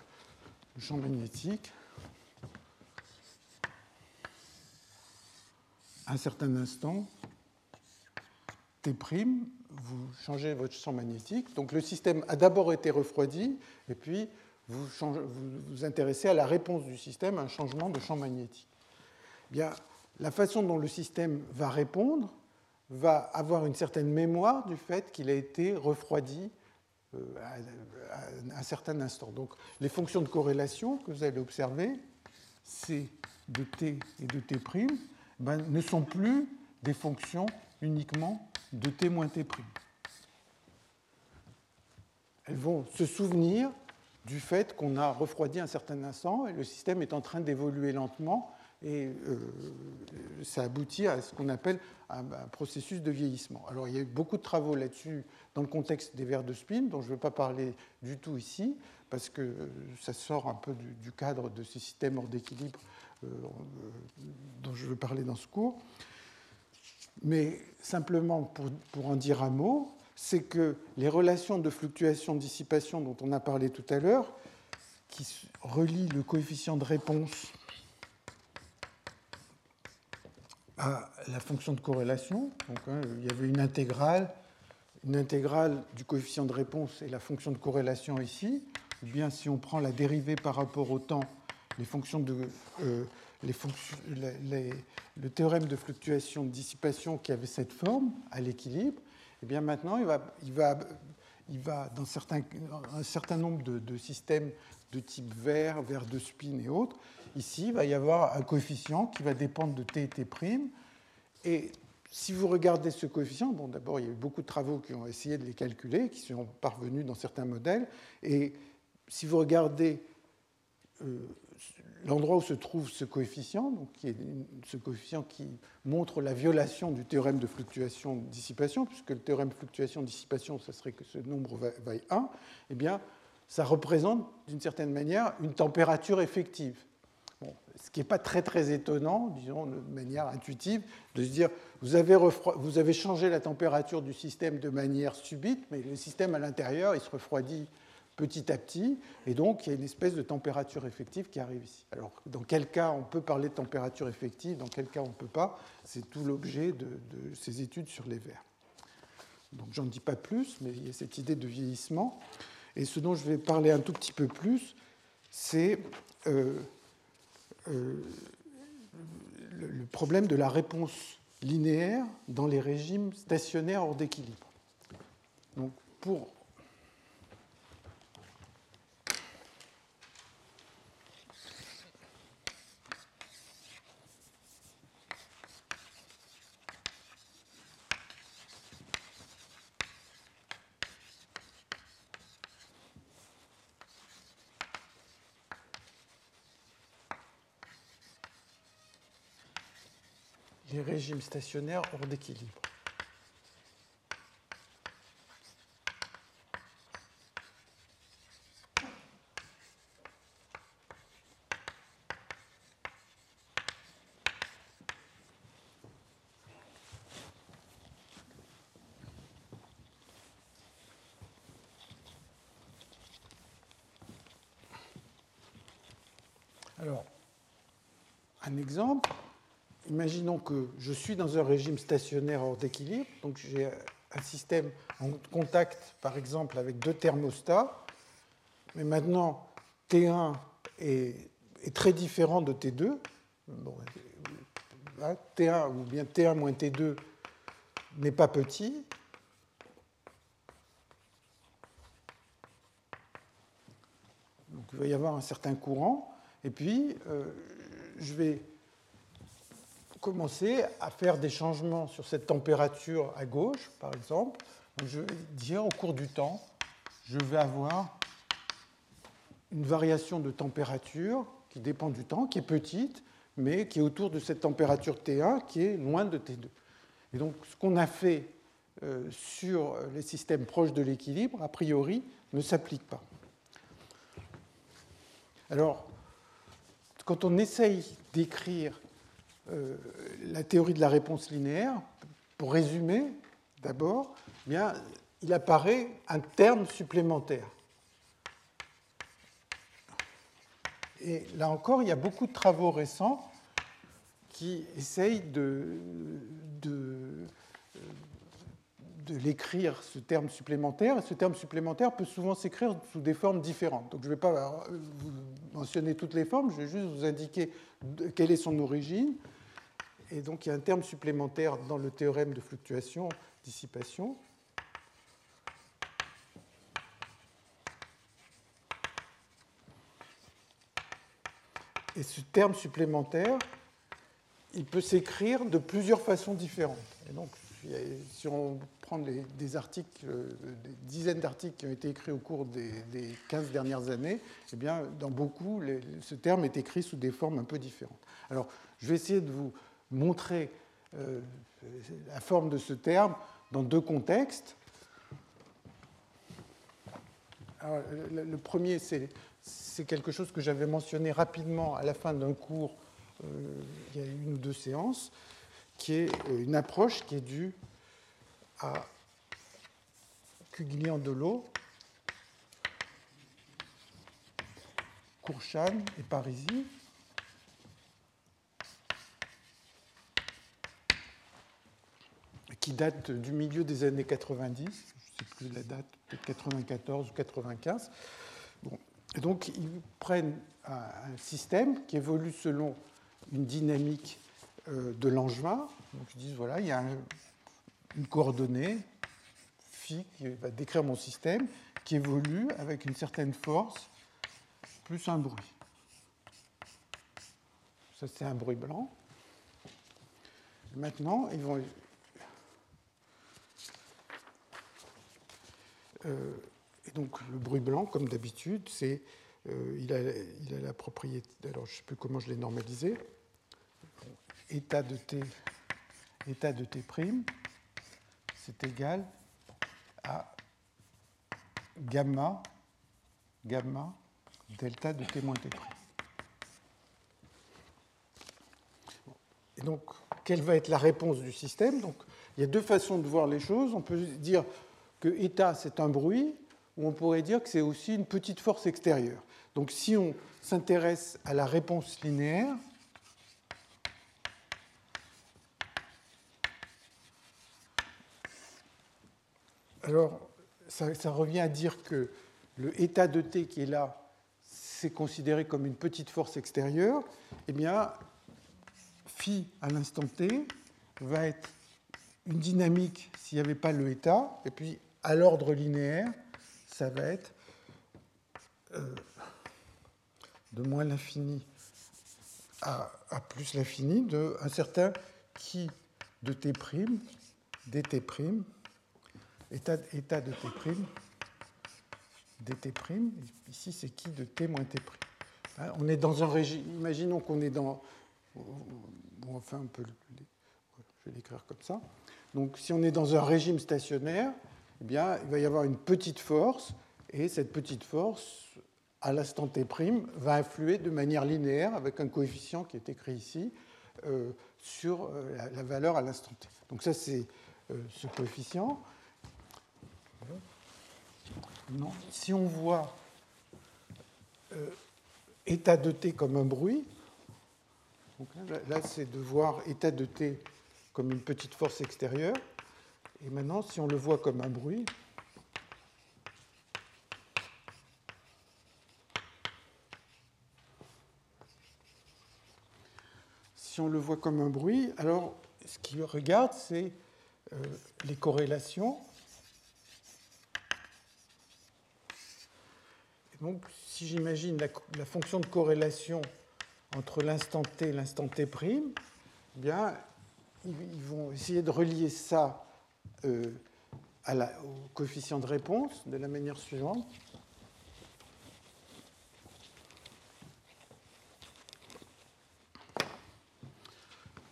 le champ magnétique. À un certain instant, T', vous changez votre champ magnétique. Donc le système a d'abord été refroidi, et puis vous vous, intéressez à la réponse du système à un changement de champ magnétique. Eh bien, la façon dont le système va répondre va avoir une certaine mémoire du fait qu'il a été refroidi euh, à un certain instant. Donc les fonctions de corrélation que vous allez observer, C de t et de t', ben, ne sont plus des fonctions uniquement de t moins t'. Elles vont se souvenir du fait qu'on a refroidi un certain instant et le système est en train d'évoluer lentement et euh, ça aboutit à ce qu'on appelle un, processus de vieillissement. Alors il y a eu beaucoup de travaux là-dessus dans le contexte des verres de spin dont je ne veux pas parler du tout ici parce que euh, ça sort un peu du, cadre de ces systèmes hors d'équilibre euh, dont je veux parler dans ce cours. Mais simplement pour, en dire un mot, c'est que les relations de fluctuation-dissipation dont on a parlé tout à l'heure, qui relient le coefficient de réponse à la fonction de corrélation. Donc, hein, il y avait une intégrale, une intégrale du coefficient de réponse et la fonction de corrélation ici. Ou bien si on prend la dérivée par rapport au temps, les fonctions de, euh, le théorème de fluctuation de dissipation qui avait cette forme à l'équilibre, eh bien maintenant il va, dans un certain nombre de, systèmes de type vert, vert de spin et autres, ici il va y avoir un coefficient qui va dépendre de t et t'. Et si vous regardez ce coefficient, bon d'abord il y a eu beaucoup de travaux qui ont essayé de les calculer, qui sont parvenus dans certains modèles, et si vous regardez euh, l'endroit où se trouve ce coefficient, donc qui est ce coefficient qui montre la violation du théorème de fluctuation-dissipation, puisque le théorème de fluctuation-dissipation, ce serait que ce nombre vaille 1, eh bien, ça représente d'une certaine manière une température effective. ce qui n'est pas très très étonnant, disons de manière intuitive, de se dire vous avez, vous avez changé la température du système de manière subite, mais le système à l'intérieur, il se refroidit petit à petit, et donc il y a une espèce de température effective qui arrive ici. Alors, dans quel cas on peut parler de température effective, dans quel cas on ne peut pas, c'est tout l'objet de, ces études sur les vers. Donc, j'en dis pas plus, mais il y a cette idée de vieillissement. Et ce dont je vais parler un tout petit peu plus, c'est euh, euh, le problème de la réponse linéaire dans les régimes stationnaires hors d'équilibre. Donc, pour les régimes stationnaires hors d'équilibre. Alors, un exemple, imaginons que je suis dans un régime stationnaire hors d'équilibre, donc j'ai un système en contact, par exemple, avec deux thermostats, mais maintenant T1 est, très différent de T2. T1 ou bien T1 moins T2 n'est pas petit. Donc il va y avoir un certain courant. Et puis, euh, je vais commencer à faire des changements sur cette température à gauche, par exemple. je vais dire au cours du temps, je vais avoir une variation de température qui dépend du temps, qui est petite, mais qui est autour de cette température T1 qui est loin de T2. Et donc, ce qu'on a fait euh, sur les systèmes proches de l'équilibre, a priori, ne s'applique pas. Alors, quand on essaye d'écrire euh, la théorie de la réponse linéaire, pour résumer d'abord, eh il apparaît un terme supplémentaire. Et là encore, il y a beaucoup de travaux récents qui essayent de, de l'écrire, ce terme supplémentaire. Et ce terme supplémentaire peut souvent s'écrire sous des formes différentes. Donc je ne vais pas vous mentionner toutes les formes, je vais juste vous indiquer quelle est son origine. Et donc il y a un terme supplémentaire dans le théorème de fluctuation-dissipation. Et ce terme supplémentaire, il peut s'écrire de plusieurs façons différentes. Et donc, si on prend des articles, des dizaines d'articles qui ont été écrits au cours des, 15 dernières années, eh bien, dans beaucoup, ce terme est écrit sous des formes un peu différentes. Alors, je vais essayer de vous montrer euh, la forme de ce terme dans deux contextes. le, premier, c'est quelque chose que j'avais mentionné rapidement à la fin d'un cours euh, il y a une ou deux séances, qui est euh, une approche qui est due à Cugliandolo, Courchan et Parisi. Qui date du milieu des années 90, je ne sais plus la date, peut-être 94 ou 95. Bon. Donc, ils prennent un, système qui évolue selon une dynamique euh, de Langevin. Donc, ils disent voilà, il y a une coordonnée phi qui va décrire mon système, qui évolue avec une certaine force plus un bruit. Ça, c'est un bruit blanc. Maintenant, ils vont et donc le bruit blanc, comme d'habitude, c'est euh, il, a, il, a, la propriété. Alors je ne sais plus comment je l'ai normalisé. État de t, état de t prime, c'est égal à gamma, gamma delta de t moins t prime. Et donc, quelle va être la réponse du système? Donc, il y a deux façons de voir les choses. On peut dire que état, c'est un bruit, ou on pourrait dire que c'est aussi une petite force extérieure. Donc si on s'intéresse à la réponse linéaire, alors ça, revient à dire que le état de t qui est là, c'est considéré comme une petite force extérieure, eh bien, phi à l'instant t va être une dynamique s'il n'y avait pas le état, et puis à l'ordre linéaire, ça va être euh, de moins l'infini à, plus l'infini de un certain qui de t', dt', état, état de t', dt', ici c'est qui de t moins t'. Hein, on est dans un régime, imaginons qu'on est dans, on fait un peu Je vais l'écrire comme ça. Donc si on est dans un régime stationnaire, eh bien, il va y avoir une petite force, et cette petite force, à l'instant t', va influer de manière linéaire, avec un coefficient qui est écrit ici, euh, sur euh, la, valeur à l'instant t. Donc ça, c'est euh, ce coefficient. Non. Si on voit état de t comme un bruit, là, c'est de voir état de t comme une petite force extérieure. Et maintenant, si on le voit comme un bruit, si on le voit comme un bruit, alors ce qu'il regarde, c'est euh, les corrélations. donc, si j'imagine la, fonction de corrélation entre l'instant t et l'instant t', eh bien, ils vont essayer de relier ça euh, au coefficient de réponse de la manière suivante.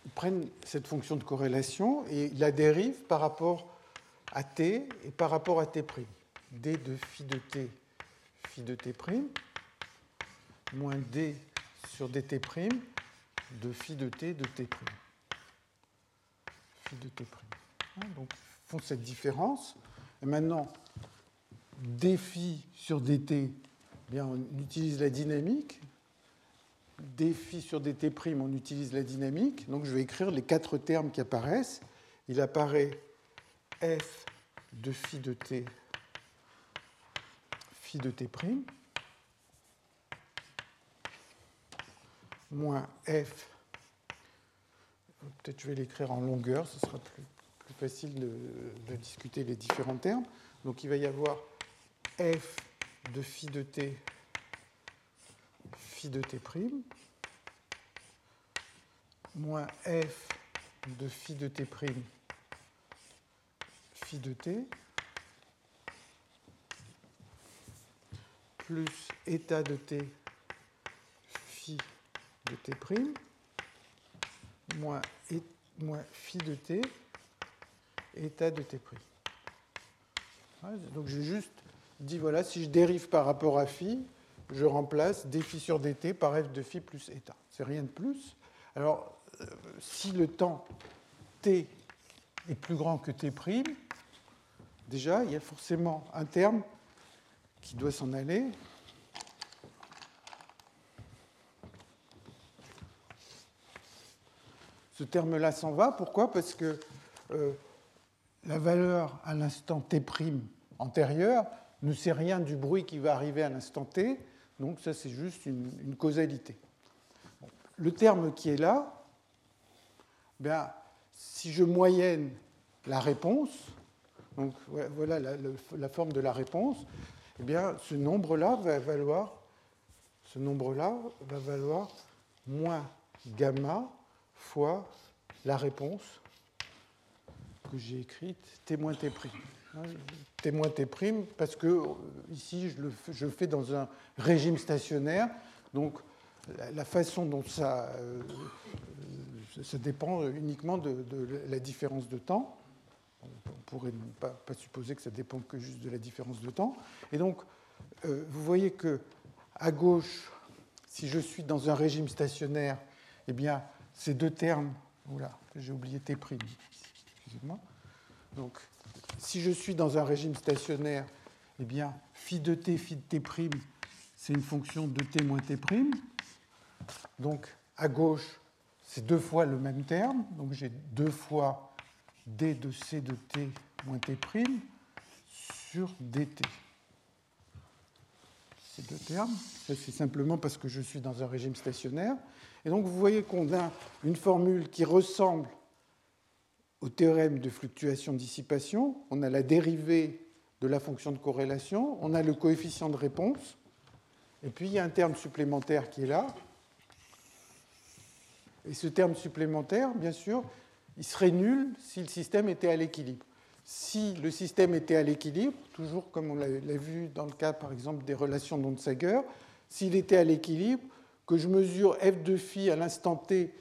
Ils prennent cette fonction de corrélation et la dérivent par rapport à t et par rapport à t'. d de phi de t, phi de t', moins d sur dt' de phi de t de t'. Phi de t'. Hein, donc, font cette différence. Et maintenant, défi sur dt, eh bien, on utilise la dynamique. Défi sur dt', on utilise la dynamique. Donc, je vais écrire les quatre termes qui apparaissent. Il apparaît f de phi de t, phi de t', moins f, peut-être je vais l'écrire en longueur, ce sera plus facile de, discuter les différents termes. Donc il va y avoir f de phi de t, phi de t', moins f de phi de t', phi de t, plus état de t, phi de t', moins, moins phi de t, état de t'. Donc j'ai juste dit, voilà, si je dérive par rapport à phi, je remplace dφ sur dt par f de phi plus état. C'est rien de plus. Alors, euh, si le temps t est plus grand que t', déjà, il y a forcément un terme qui doit s'en aller. Ce terme-là s'en va. Pourquoi? Parce que euh, la valeur à l'instant t' antérieur ne sait rien du bruit qui va arriver à l'instant t, donc ça c'est juste une, causalité. Le terme qui est là, bien, si je moyenne la réponse, donc voilà la, forme de la réponse, eh bien, ce nombre-là va valoir, ce nombre-là va valoir moins gamma fois la réponse que j'ai écrite, témoin T'. Hein, témoin T' parce que euh, ici je le je fais dans un régime stationnaire, donc la façon dont ça, euh, ça dépend uniquement de, la différence de temps. On pourrait pas, pas, supposer que ça dépend que juste de la différence de temps. Et donc, euh, vous voyez que à gauche, si je suis dans un régime stationnaire, eh bien, ces deux termes, oula, j'ai oublié T', donc, si je suis dans un régime stationnaire, eh bien, phi de t, phi de t', c'est une fonction de t moins t'. Donc, à gauche, c'est deux fois le même terme. Donc, j'ai deux fois d de c de t moins t' sur dt. Ces deux termes, c'est simplement parce que je suis dans un régime stationnaire. Et donc, vous voyez qu'on a une formule qui ressemble au théorème de fluctuation-dissipation, on a la dérivée de la fonction de corrélation, on a le coefficient de réponse, et puis il y a un terme supplémentaire qui est là. Et ce terme supplémentaire, bien sûr, il serait nul si le système était à l'équilibre. Si le système était à l'équilibre, toujours comme on l'a vu dans le cas par exemple des relations d'Onsager, s'il était à l'équilibre, que je mesure f de phi à l'instant t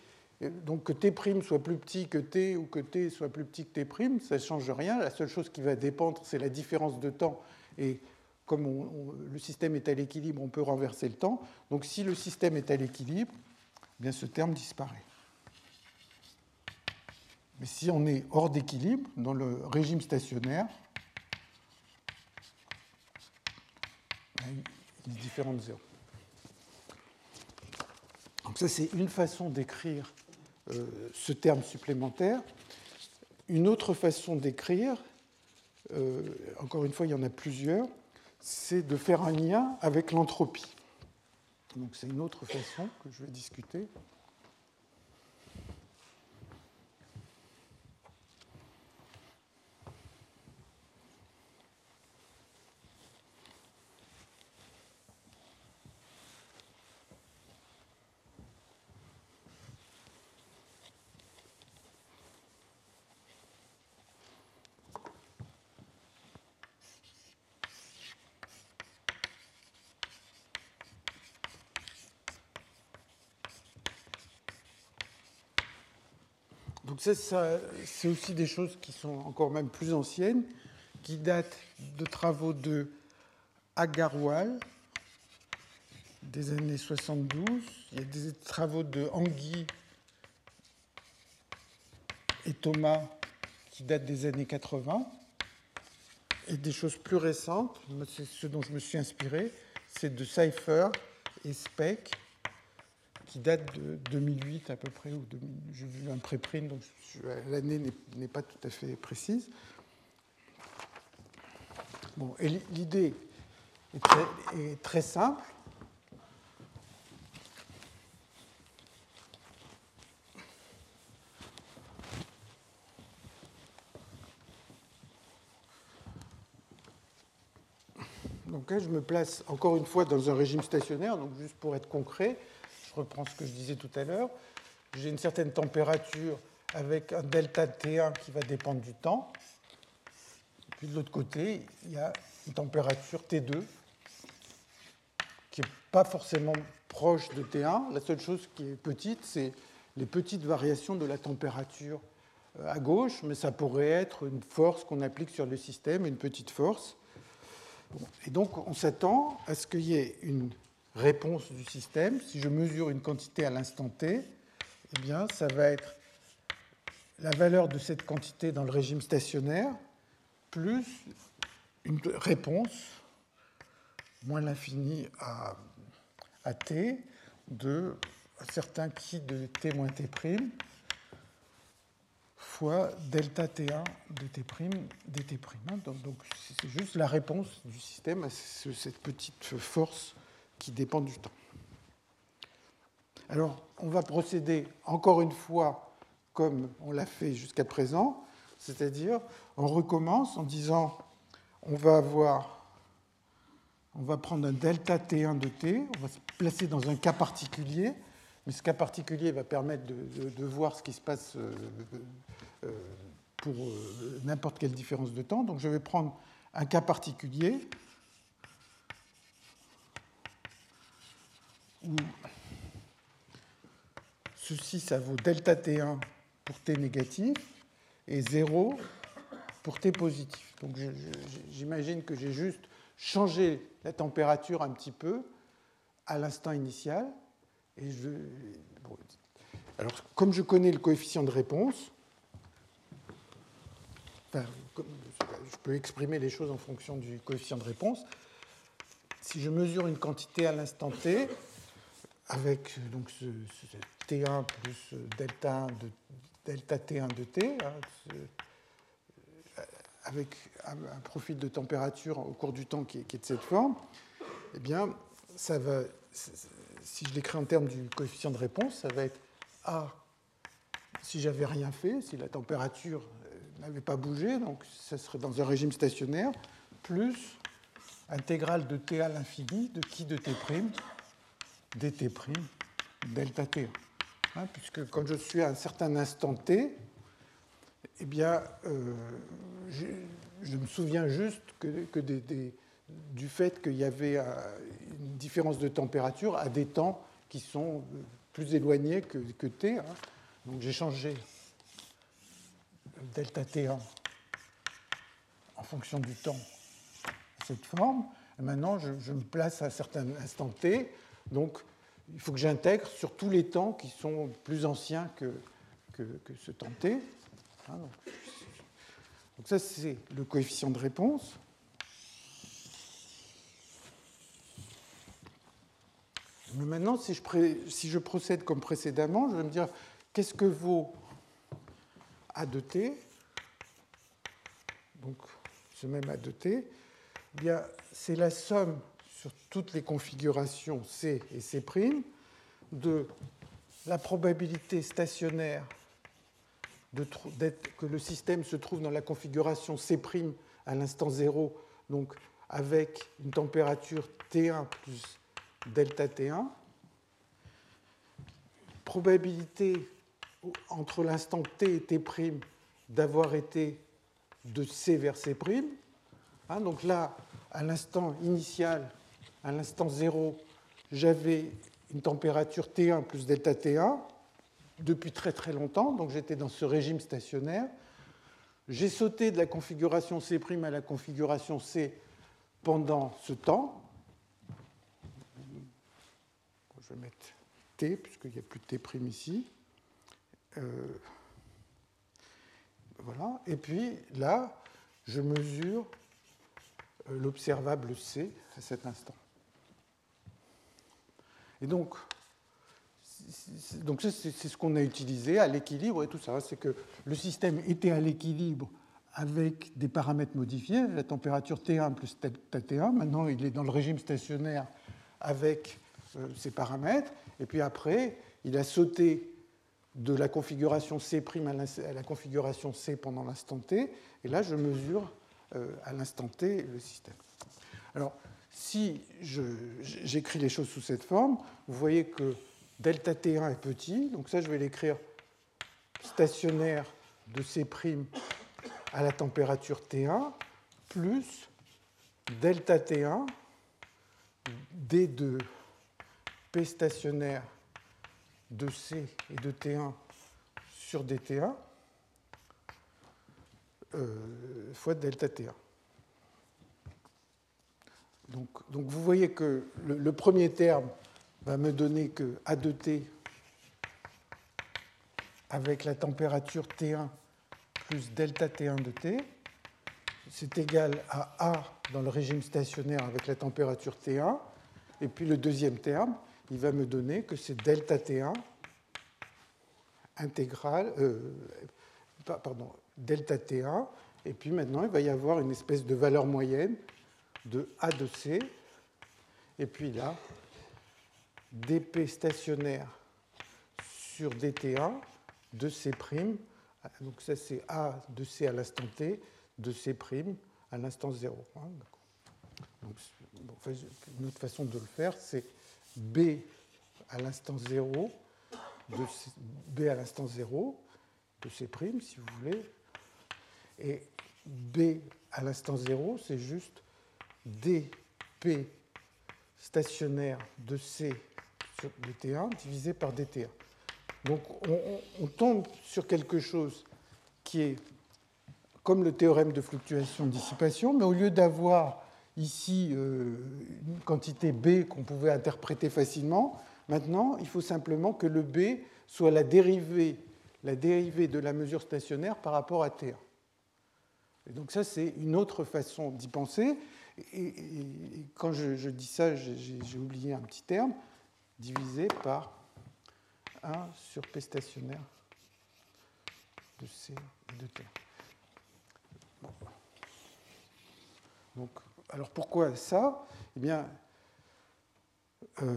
Donc que T' soit plus petit que T ou que T soit plus petit que T', ça ne change rien. La seule chose qui va dépendre, c'est la différence de temps. Et comme le système est à l'équilibre, on peut renverser le temps. Donc si le système est à l'équilibre, eh ce terme disparaît. Mais si on est hors d'équilibre, dans le régime stationnaire, il est différent de zéro. Donc ça, c'est une façon d'écrire euh, ce terme supplémentaire. Une autre façon d'écrire, euh, encore une fois, il y en a plusieurs, c'est de faire un lien avec l'entropie. Donc c'est une autre façon que je vais discuter. C'est aussi des choses qui sont encore même plus anciennes, qui datent de travaux de Agarwal des années 72. Il y a des travaux de Angui et Thomas qui datent des années 80. Et des choses plus récentes, c'est ce dont je me suis inspiré, c'est de Cypher et Speck qui date de 2008 à peu près, ou j'ai vu un préprint, donc l'année n'est pas tout à fait précise. Bon, et l'idée est très, simple. Donc là, je me place encore une fois dans un régime stationnaire, donc juste pour être concret, je reprends ce que je disais tout à l'heure, j'ai une certaine température avec un delta T1 qui va dépendre du temps. Puis de l'autre côté, il y a une température T2 qui n'est pas forcément proche de T1. La seule chose qui est petite, c'est les petites variations de la température euh, à gauche, mais ça pourrait être une force qu'on applique sur le système, une petite force. Et donc on s'attend à ce qu'il y ait une réponse du système, si je mesure une quantité à l'instant t, eh bien, ça va être la valeur de cette quantité dans le régime stationnaire plus une réponse moins l'infini à, t de un certain qui de t moins t' fois delta t1 de t' dt'. Donc c'est juste la réponse du système à cette petite force qui dépendent du temps. Alors, on va procéder encore une fois comme on l'a fait jusqu'à présent, c'est-à-dire on recommence en disant on va avoir, on va prendre un delta T1 de T, on va se placer dans un cas particulier, mais ce cas particulier va permettre de, voir ce qui se passe euh, euh, pour euh, n'importe quelle différence de temps. Donc je vais prendre un cas particulier où ceci, ça vaut delta T1 pour T négatif et 0 pour T positif. Donc j'imagine que j'ai juste changé la température un petit peu à l'instant initial. Et je, alors, comme je connais le coefficient de réponse, je peux exprimer les choses en fonction du coefficient de réponse. Si je mesure une quantité à l'instant t, avec donc ce, T1 plus delta, de, delta T1 de T, hein, euh, avec un, profil de température au cours du temps qui est, de cette forme, eh bien, ça va, si je l'écris en termes du coefficient de réponse, ça va être A. Si j'avais rien fait, si la température euh, n'avait pas bougé, donc ça serait dans un régime stationnaire, plus intégrale de T à l'infini de qui de T' dt' delta t. Puisque quand je suis à un certain instant t, eh bien, euh, je, me souviens juste que, du fait qu'il y avait euh, une différence de température à des temps qui sont plus éloignés que, t. Hein. Donc j'ai changé delta T1 en fonction du temps cette forme. Maintenant, je, me place à un certain instant T. Donc, il faut que j'intègre sur tous les temps qui sont plus anciens que, que, ce temps T. Hein, donc, ça, c'est le coefficient de réponse. Mais maintenant, si je, procède comme précédemment, je vais me dire qu'est-ce que vaut A de T? Donc, ce même A de T, eh bien, c'est la somme sur toutes les configurations C et C' de la probabilité stationnaire de, que le système se trouve dans la configuration C' à l'instant 0, donc avec une température T1 plus delta T1, probabilité entre l'instant T et T' d'avoir été de C vers C'. Hein, donc là, à l'instant initial, à l'instant 0, j'avais une température T1 plus delta T1 depuis très très longtemps, donc j'étais dans ce régime stationnaire. J'ai sauté de la configuration C' à la configuration C pendant ce temps. Je vais mettre T, puisqu'il n'y a plus de T' ici. Euh, voilà. Et puis là, je mesure euh, l'observable C à cet instant. Et donc, donc c'est ce qu'on a utilisé à l'équilibre et tout ça. C'est que le système était à l'équilibre avec des paramètres modifiés, la température T1 plus T1. Maintenant, il est dans le régime stationnaire avec euh, ces paramètres. Et puis après, il a sauté de la configuration C' à la configuration C pendant l'instant T. Et là, je mesure euh, à l'instant T le système. Alors, si j'écris les choses sous cette forme, vous voyez que delta T1 est petit, donc ça je vais l'écrire stationnaire de C' à la température T1 plus delta T1 D de P stationnaire de C et de T1 sur dt1 euh, fois delta T1. Donc, vous voyez que le, premier terme va me donner que A de T avec la température T1 plus delta T1 de T, c'est égal à A dans le régime stationnaire avec la température T1. Et puis le deuxième terme, il va me donner que c'est delta T1 intégral, euh, pardon, delta T1, et puis maintenant il va y avoir une espèce de valeur moyenne de A de C, et puis là, dp stationnaire sur dt1 de C', donc ça c'est A de C à l'instant T, de C' à l'instant 0. Hein, donc, une autre façon de le faire, c'est B à l'instant 0, de B à l'instant 0, de C', si vous voulez, et B à l'instant 0, c'est juste dp stationnaire de C sur dt1 divisé par dt1. Donc on, tombe sur quelque chose qui est comme le théorème de fluctuation-dissipation, mais au lieu d'avoir ici euh, une quantité B qu'on pouvait interpréter facilement, maintenant il faut simplement que le B soit la dérivée, la dérivée de la mesure stationnaire par rapport à T1. Et donc ça, c'est une autre façon d'y penser. Et, quand je, dis ça, j'ai oublié un petit terme, divisé par 1 sur P stationnaire de C de T. Donc, alors pourquoi ça? Eh bien, euh,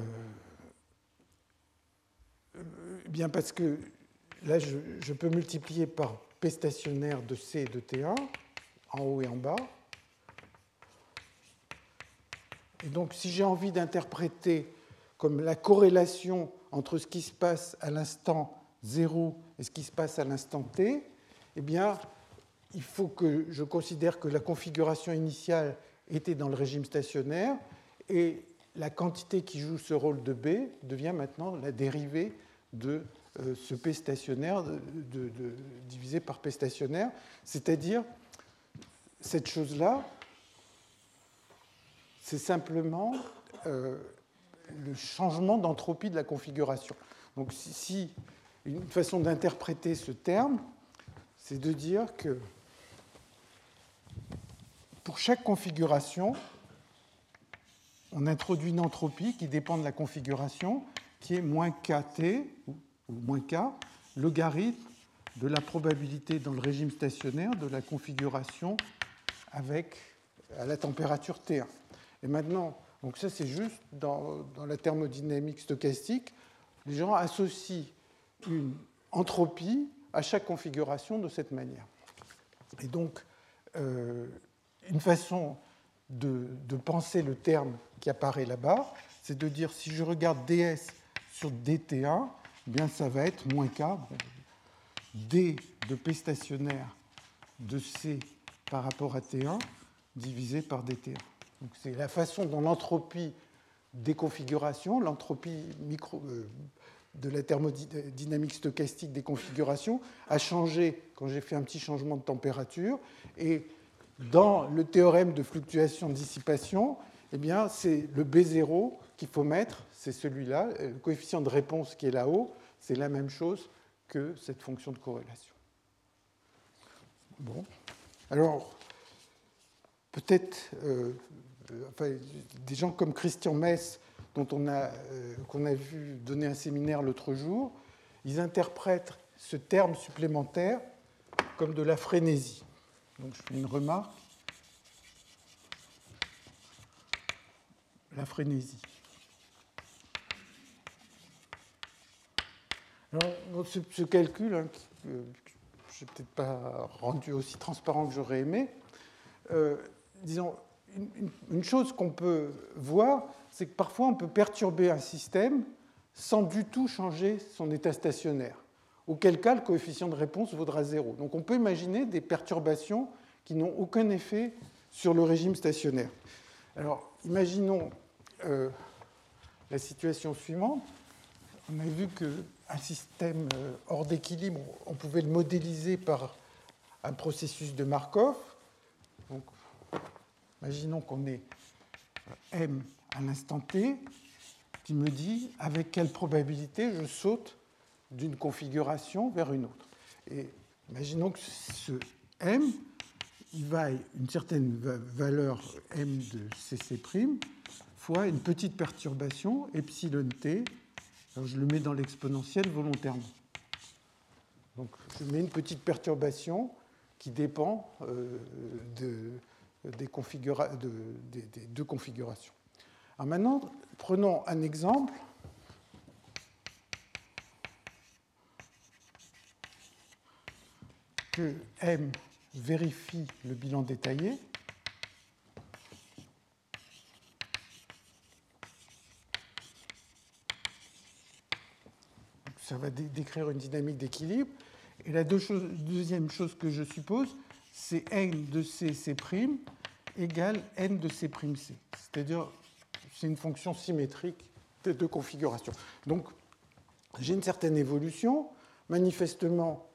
bien parce que là, je, je peux multiplier par P stationnaire de C et de T1 en haut et en bas. Donc, si j'ai envie d'interpréter comme la corrélation entre ce qui se passe à l'instant 0 et ce qui se passe à l'instant t, eh bien, il faut que je considère que la configuration initiale était dans le régime stationnaire et la quantité qui joue ce rôle de B devient maintenant la dérivée de euh, ce P stationnaire divisé par P stationnaire, c'est-à-dire cette chose-là, c'est simplement euh, le changement d'entropie de la configuration. Donc si, une façon d'interpréter ce terme, c'est de dire que pour chaque configuration, on introduit une entropie qui dépend de la configuration, qui est moins kt, ou moins k, logarithme de la probabilité dans le régime stationnaire de la configuration avec à la température T1. Et maintenant, donc ça c'est juste dans, la thermodynamique stochastique, les gens associent une entropie à chaque configuration de cette manière. Et donc, euh, une façon de, penser le terme qui apparaît là-bas, c'est de dire si je regarde ds sur dt1, eh bien ça va être moins k, d de p stationnaire de c par rapport à t1 divisé par dt1. C'est la façon dont l'entropie des configurations, l'entropie micro, euh, de la thermodynamique stochastique des configurations a changé quand j'ai fait un petit changement de température. Et dans le théorème de fluctuation-dissipation, eh c'est le B0 qu'il faut mettre, c'est celui-là, le coefficient de réponse qui est là-haut, c'est la même chose que cette fonction de corrélation. Bon. Alors, peut-être euh, des gens comme Christian Mess dont on a, euh, qu'on a vu donner un séminaire l'autre jour, ils interprètent ce terme supplémentaire comme de la frénésie. Donc je fais une remarque. La frénésie. Alors, ce, calcul, hein, je n'ai peut-être pas rendu aussi transparent que j'aurais aimé, euh, disons, une, chose qu'on peut voir, c'est que parfois on peut perturber un système sans du tout changer son état stationnaire, auquel cas le coefficient de réponse vaudra zéro. Donc on peut imaginer des perturbations qui n'ont aucun effet sur le régime stationnaire. Alors imaginons euh, la situation suivante. On a vu qu'un système euh, hors d'équilibre, on pouvait le modéliser par un processus de Markov. Imaginons qu'on ait m à l'instant t qui me dit avec quelle probabilité je saute d'une configuration vers une autre. Et imaginons que ce m, il vaille une certaine valeur m de cc' fois une petite perturbation epsilon t. Alors je le mets dans l'exponentielle volontairement. Donc je mets une petite perturbation qui dépend euh, de, des, deux configurations. Alors maintenant, prenons un exemple. que M vérifie le bilan détaillé. Ça va décrire une dynamique d'équilibre. Et la deuxième chose que je suppose, c'est n de c, c' égale n de c', c. C'est-à-dire, c'est une fonction symétrique de deux configurations. Donc, j'ai une certaine évolution. Manifestement,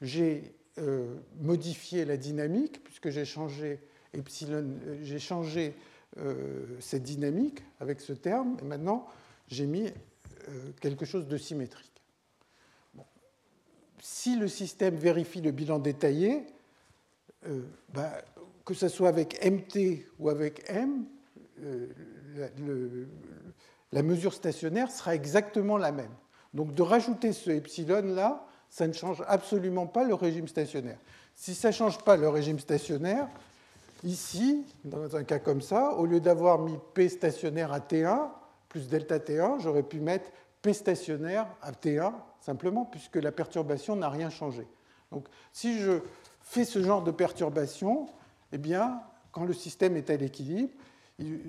j'ai euh, modifié la dynamique, puisque j'ai changé epsilon, j'ai changé euh, cette dynamique avec ce terme, et maintenant, j'ai mis euh, quelque chose de symétrique. Si le système vérifie le bilan détaillé, euh, bah, que ce soit avec MT ou avec M, euh, la, mesure stationnaire sera exactement la même. Donc de rajouter ce epsilon-là, ça ne change absolument pas le régime stationnaire. Si ça ne change pas le régime stationnaire, ici, dans un cas comme ça, au lieu d'avoir mis P stationnaire à T1 plus delta T1, j'aurais pu mettre P stationnaire à T1 simplement puisque la perturbation n'a rien changé. Donc si je fait ce genre de perturbation, eh bien, quand le système est à l'équilibre,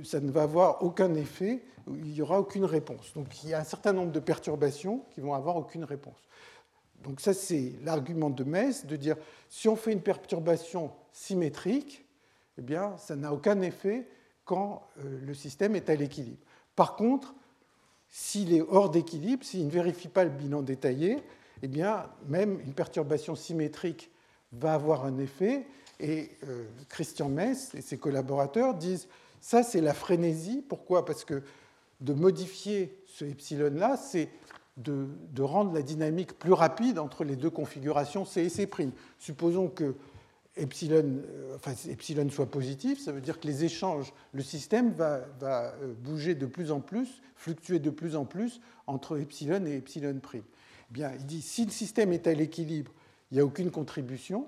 ça ne va avoir aucun effet, il n'y aura aucune réponse. Donc il y a un certain nombre de perturbations qui vont avoir aucune réponse. Donc ça, c'est l'argument de Metz, de dire si on fait une perturbation symétrique, eh bien, ça n'a aucun effet quand euh, le système est à l'équilibre. Par contre, s'il est hors d'équilibre, s'il ne vérifie pas le bilan détaillé, eh bien, même une perturbation symétrique va avoir un effet. Et euh, Christian Mess et ses collaborateurs disent ça, c'est la frénésie. Pourquoi? Parce que de modifier ce epsilon-là, c'est de, rendre la dynamique plus rapide entre les deux configurations C et C'. Supposons que epsilon, euh, enfin, epsilon soit positif, ça veut dire que les échanges, le système va, va, euh, bouger de plus en plus, fluctuer de plus en plus entre epsilon et epsilon'. Eh bien, il dit si le système est à l'équilibre, il n'y a aucune contribution.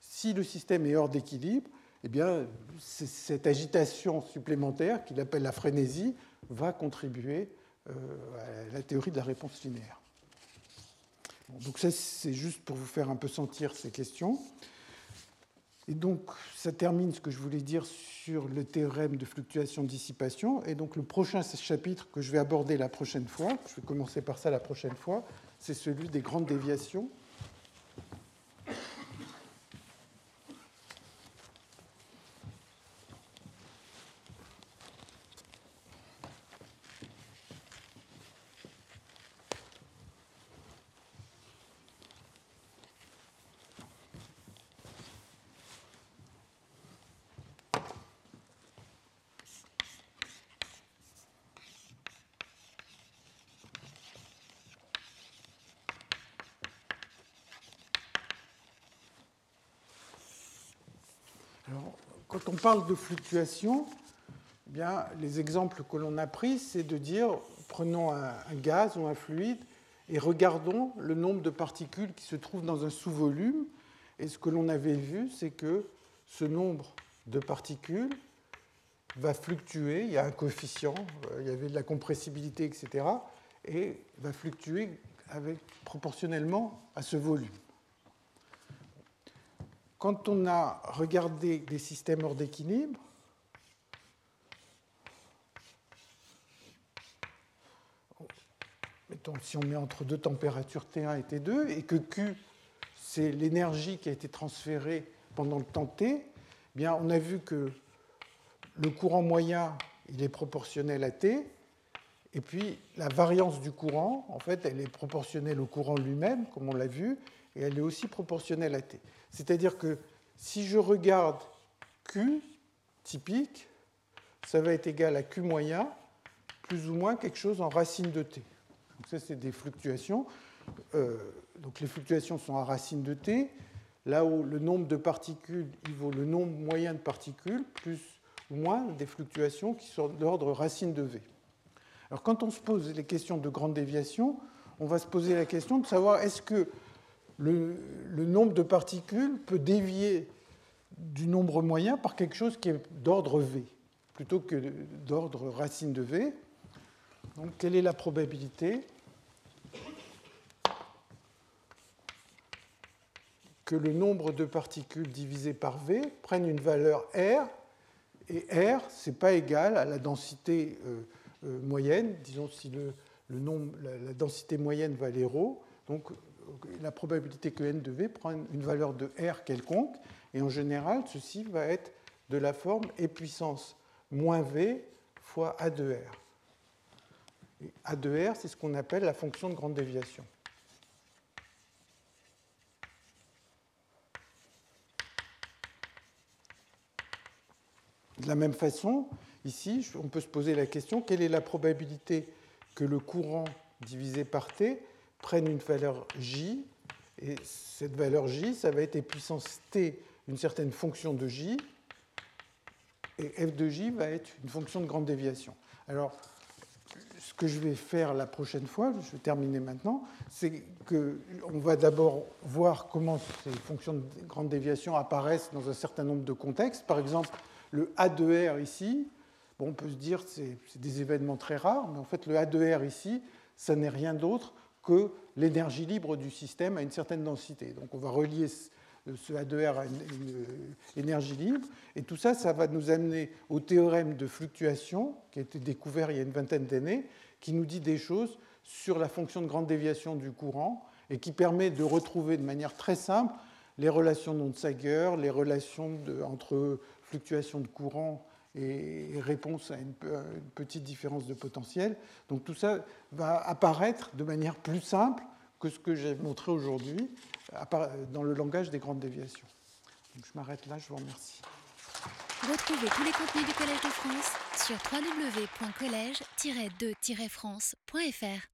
Si le système est hors d'équilibre, eh bien, cette agitation supplémentaire, qu'il appelle la frénésie, va contribuer euh, à la théorie de la réponse linéaire. donc ça, c'est juste pour vous faire un peu sentir ces questions. Et donc, ça termine ce que je voulais dire sur le théorème de fluctuation-dissipation. Et donc, le prochain chapitre que je vais aborder la prochaine fois, je vais commencer par ça la prochaine fois, c'est celui des grandes déviations. quand on parle de fluctuation, eh bien, les exemples que l'on a pris, c'est de dire prenons un, gaz ou un fluide et regardons le nombre de particules qui se trouvent dans un sous-volume. Et ce que l'on avait vu, c'est que ce nombre de particules va fluctuer, il y a un coefficient, euh, il y avait de la compressibilité, etc., et va fluctuer proportionnellement à ce volume quand on a regardé des systèmes hors d'équilibre, mettons, si on met entre deux températures T1 et T2, et que Q, c'est l'énergie qui a été transférée pendant le temps T, eh bien, on a vu que le courant moyen, il est proportionnel à T, et puis la variance du courant, en fait, elle est proportionnelle au courant lui-même, comme on l'a vu, et elle est aussi proportionnelle à t. C'est-à-dire que si je regarde Q typique, ça va être égal à Q moyen plus ou moins quelque chose en racine de t. Donc ça, c'est des fluctuations. Euh, donc les fluctuations sont en racine de t. Là où le nombre de particules il vaut le nombre moyen de particules plus ou moins des fluctuations qui sont d'ordre racine de v. Alors quand on se pose les questions de grande déviation, on va se poser la question de savoir est-ce que le, nombre de particules peut dévier du nombre moyen par quelque chose qui est d'ordre V, plutôt que d'ordre racine de V. Donc, quelle est la probabilité que le nombre de particules divisé par V prenne une valeur R, et R, ce n'est pas égal à la densité euh, euh, moyenne, disons si la, densité moyenne valait ρ, donc la probabilité que n de v prenne une valeur de r quelconque, et en général, ceci va être de la forme e puissance moins v fois a de r. A de r, c'est ce qu'on appelle la fonction de grande déviation. De la même façon, ici, on peut se poser la question quelle est la probabilité que le courant divisé par t prennent une valeur j, et cette valeur j, ça va être e puissance t, une certaine fonction de j, et f de j va être une fonction de grande déviation. Alors, ce que je vais faire la prochaine fois, je vais terminer maintenant, c'est qu'on va d'abord voir comment ces fonctions de grande déviation apparaissent dans un certain nombre de contextes. Par exemple, le A de R ici, bon, on peut se dire que c'est des événements très rares, mais en fait, le A de R ici, ça n'est rien d'autre que l'énergie libre du système a une certaine densité. Donc on va relier ce A de R à une, énergie libre. Et tout ça, ça va nous amener au théorème de fluctuation qui a été découvert il y a une vingtaine d'années, qui nous dit des choses sur la fonction de grande déviation du courant et qui permet de retrouver de manière très simple les relations d'onde-Sager, les relations entre fluctuation de courant et réponse à une, petite différence de potentiel. Donc tout ça va apparaître de manière plus simple que ce que j'ai montré aujourd'hui dans le langage des grandes déviations. Donc je m'arrête là, je vous remercie. Retrouvez tous les contenus du Collège de France sur www.colège-2-france.fr.